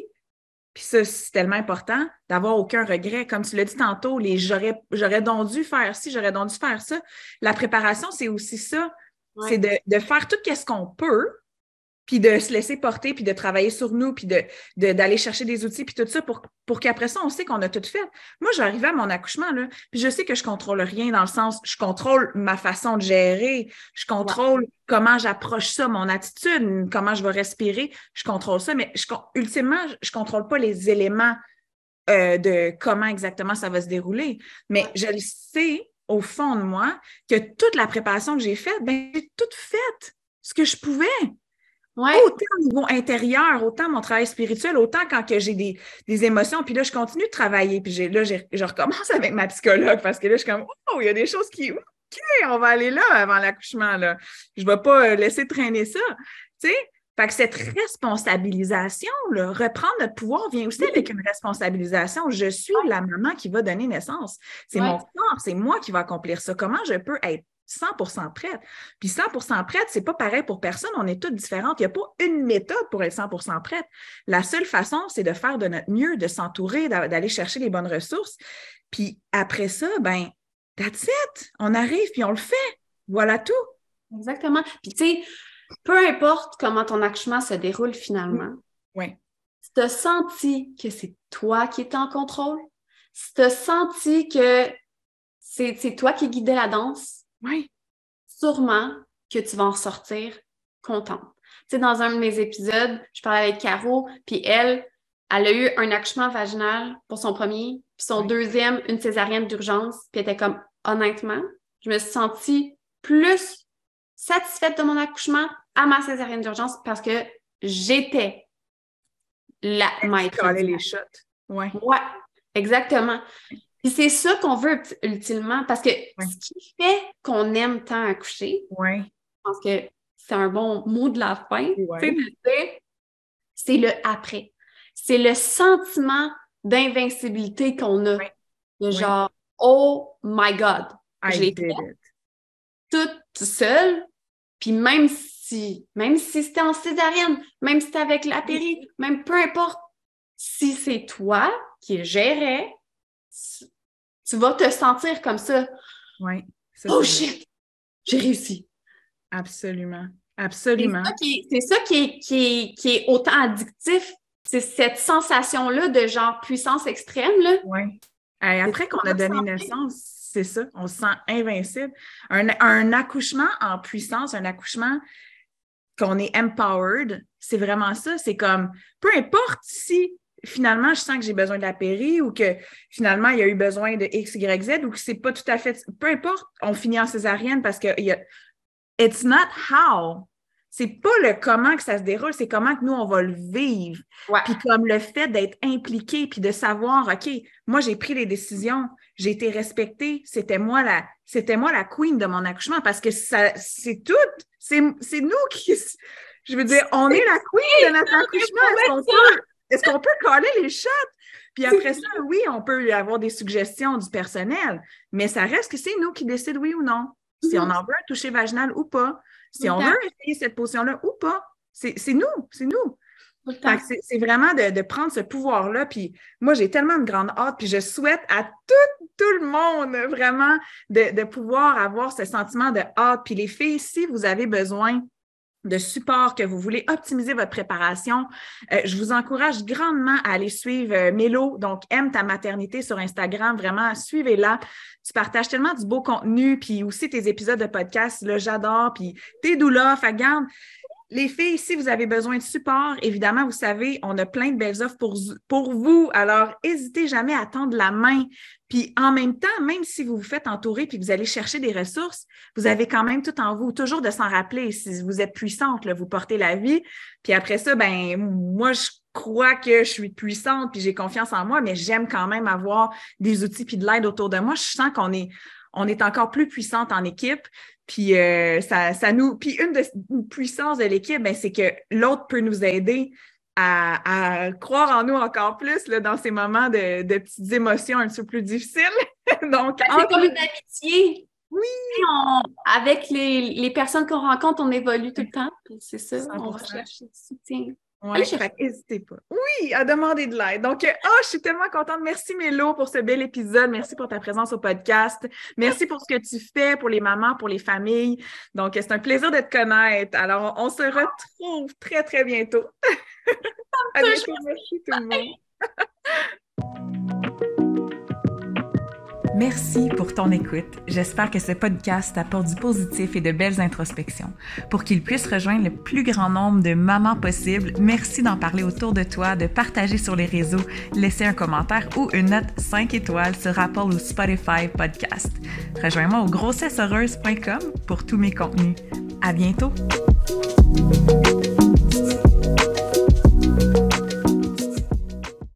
puis ça, c'est tellement important d'avoir aucun regret. Comme tu l'as dit tantôt, les j'aurais, j'aurais donc dû faire ci, j'aurais donc dû faire ça. La préparation, c'est aussi ça. C'est de, de, faire tout ce qu'on peut, puis de se laisser porter, puis de travailler sur nous, puis de, d'aller chercher des outils, puis tout ça, pour, pour qu'après ça, on sait qu'on a tout fait. Moi, j'arrivais à mon accouchement, là, puis je sais que je contrôle rien dans le sens, je contrôle ma façon de gérer, je contrôle comment j'approche ça, mon attitude, comment je vais respirer, je contrôle ça, mais je, ultimement, je contrôle pas les éléments euh, de comment exactement ça va se dérouler. Mais je le sais au fond de moi que toute la préparation que j'ai faite, ben, j'ai tout fait ce que je pouvais. Autant au niveau intérieur, autant mon travail spirituel, autant quand que j'ai des, des, émotions. Puis là, je continue de travailler. Puis là, je recommence avec ma psychologue parce que là, je suis comme, oh, il y a des choses qui, OK, on va aller là avant l'accouchement. Là. Je ne vais pas euh, laisser traîner ça. Tu sais? Fait que cette responsabilisation, là, reprendre notre pouvoir vient aussi avec une responsabilisation. Je suis la maman qui va donner naissance. C'est mon corps, c'est moi qui va accomplir ça. Comment je peux être 100% prête. Puis 100% prête, c'est pas pareil pour personne. On est toutes différentes. Il n'y a pas une méthode pour être 100% prête. La seule façon, c'est de faire de notre mieux, de s'entourer, d'aller chercher les bonnes ressources. Puis après ça, ben, that's it. On arrive puis on le fait. Voilà tout. Exactement. Puis tu sais, peu importe comment ton accouchement se déroule finalement. Oui. Si tu as senti que c'est toi qui étais en contrôle, si tu as senti que c'est toi qui guidais la danse, oui. Sûrement que tu vas en sortir contente. Tu sais, dans un de mes épisodes, je parlais avec Caro, puis elle, elle a eu un accouchement vaginal pour son premier, puis son deuxième, une césarienne d'urgence, puis elle était comme, honnêtement, je me suis sentie plus satisfaite de mon accouchement à ma césarienne d'urgence parce que j'étais la maître. les shots? Ouais. Ouais, exactement. Puis c'est ça qu'on veut ultimement, parce que ce qui fait qu'on aime tant accoucher, ouais. je pense que c'est un bon mot de la fin, c'est le après. C'est le sentiment d'invincibilité qu'on a. De genre, oh my God, je l'ai toute seule. Puis même si, même si c'était en césarienne, même si c'était avec la péri, même peu importe, si c'est toi qui gérais, tu, vas te sentir comme ça. Oui. Oh shit, j'ai réussi. Absolument. Absolument. C'est ça, qui, est, qui, qui, est, autant addictif. C'est cette sensation-là de genre puissance extrême. Oui. après qu'on a donné naissance, c'est ça, on se sent invincible. Un, un, accouchement en puissance, un accouchement qu'on est empowered, c'est vraiment ça. C'est comme, peu importe si finalement je sens que j'ai besoin de la péri ou que finalement il y a eu besoin de X, Y, Z ou que c'est pas tout à fait, peu importe, on finit en césarienne parce que y a, it's not how. C'est pas le comment que ça se déroule, c'est comment que nous, on va le vivre. Puis comme le fait d'être impliqué, puis de savoir, OK, moi, j'ai pris les décisions, j'ai été respectée, c'était moi la, c'était moi la queen de mon accouchement parce que ça, c'est tout, c'est, c'est nous qui, je veux dire, on est la queen de notre accouchement. Est-ce qu'on peut, coller les shots? Puis après ça, oui, on peut avoir des suggestions du personnel, mais ça reste que c'est nous qui décidons oui ou non si on mhm. en veut un toucher vaginal ou pas, si on veut essayer cette potion-là ou pas. C'est nous, c'est nous. C'est vraiment de, prendre ce pouvoir-là. Puis moi, j'ai tellement de grande hâte, puis je souhaite à tout, tout le monde vraiment de, de pouvoir avoir ce sentiment de hâte. Puis les filles, si vous avez besoin de support, que vous voulez optimiser votre préparation, euh, je vous encourage grandement à aller suivre euh, Mélo, donc aime ta maternité sur Instagram, vraiment suivez-la. Tu partages tellement du beau contenu, puis aussi tes épisodes de podcast, là, j'adore, puis tes doulas, fait garde, les filles, si vous avez besoin de support, évidemment, vous savez, on a plein de belles offres pour, vous. Alors, n'hésitez jamais à tendre la main. Puis en même temps, même si vous vous faites entourer puis vous allez chercher des ressources, vous avez quand même tout en vous, toujours de s'en rappeler. Si vous êtes puissante, vous portez la vie. Puis après ça, ben moi, je crois que je suis puissante puis j'ai confiance en moi, mais j'aime quand même avoir des outils puis de l'aide autour de moi. Je sens qu'on est, on est encore plus puissante en équipe. Puis euh, ça, ça nous. Puis une des puissances de l'équipe, ben, c'est que l'autre peut nous aider à, croire en nous encore plus là, dans ces moments de, de, petites émotions un peu plus difficiles. Donc, c'est comme une amitié. Oui. avec les, les personnes qu'on rencontre, on évolue tout le temps. C'est ça, on recherche du soutien. Oui, n'hésitez pas. Oui, à demander de l'aide. Donc, oh, je suis tellement contente. Merci Mélo pour ce bel épisode. Merci pour ta présence au podcast. Merci pour ce que tu fais pour les mamans, pour les familles. Donc, c'est un plaisir de te connaître. Alors, on se retrouve très, très bientôt. à bientôt. Merci tout le monde. Merci pour ton écoute. J'espère que ce podcast apporte du positif et de belles introspections. Pour qu'il puisse rejoindre le plus grand nombre de mamans possible, merci d'en parler autour de toi, de partager sur les réseaux, laisser un commentaire ou une note 5 étoiles sur Apple ou Spotify Podcast. Rejoins-moi au grossesseheureuse.com pour tous mes contenus. À bientôt!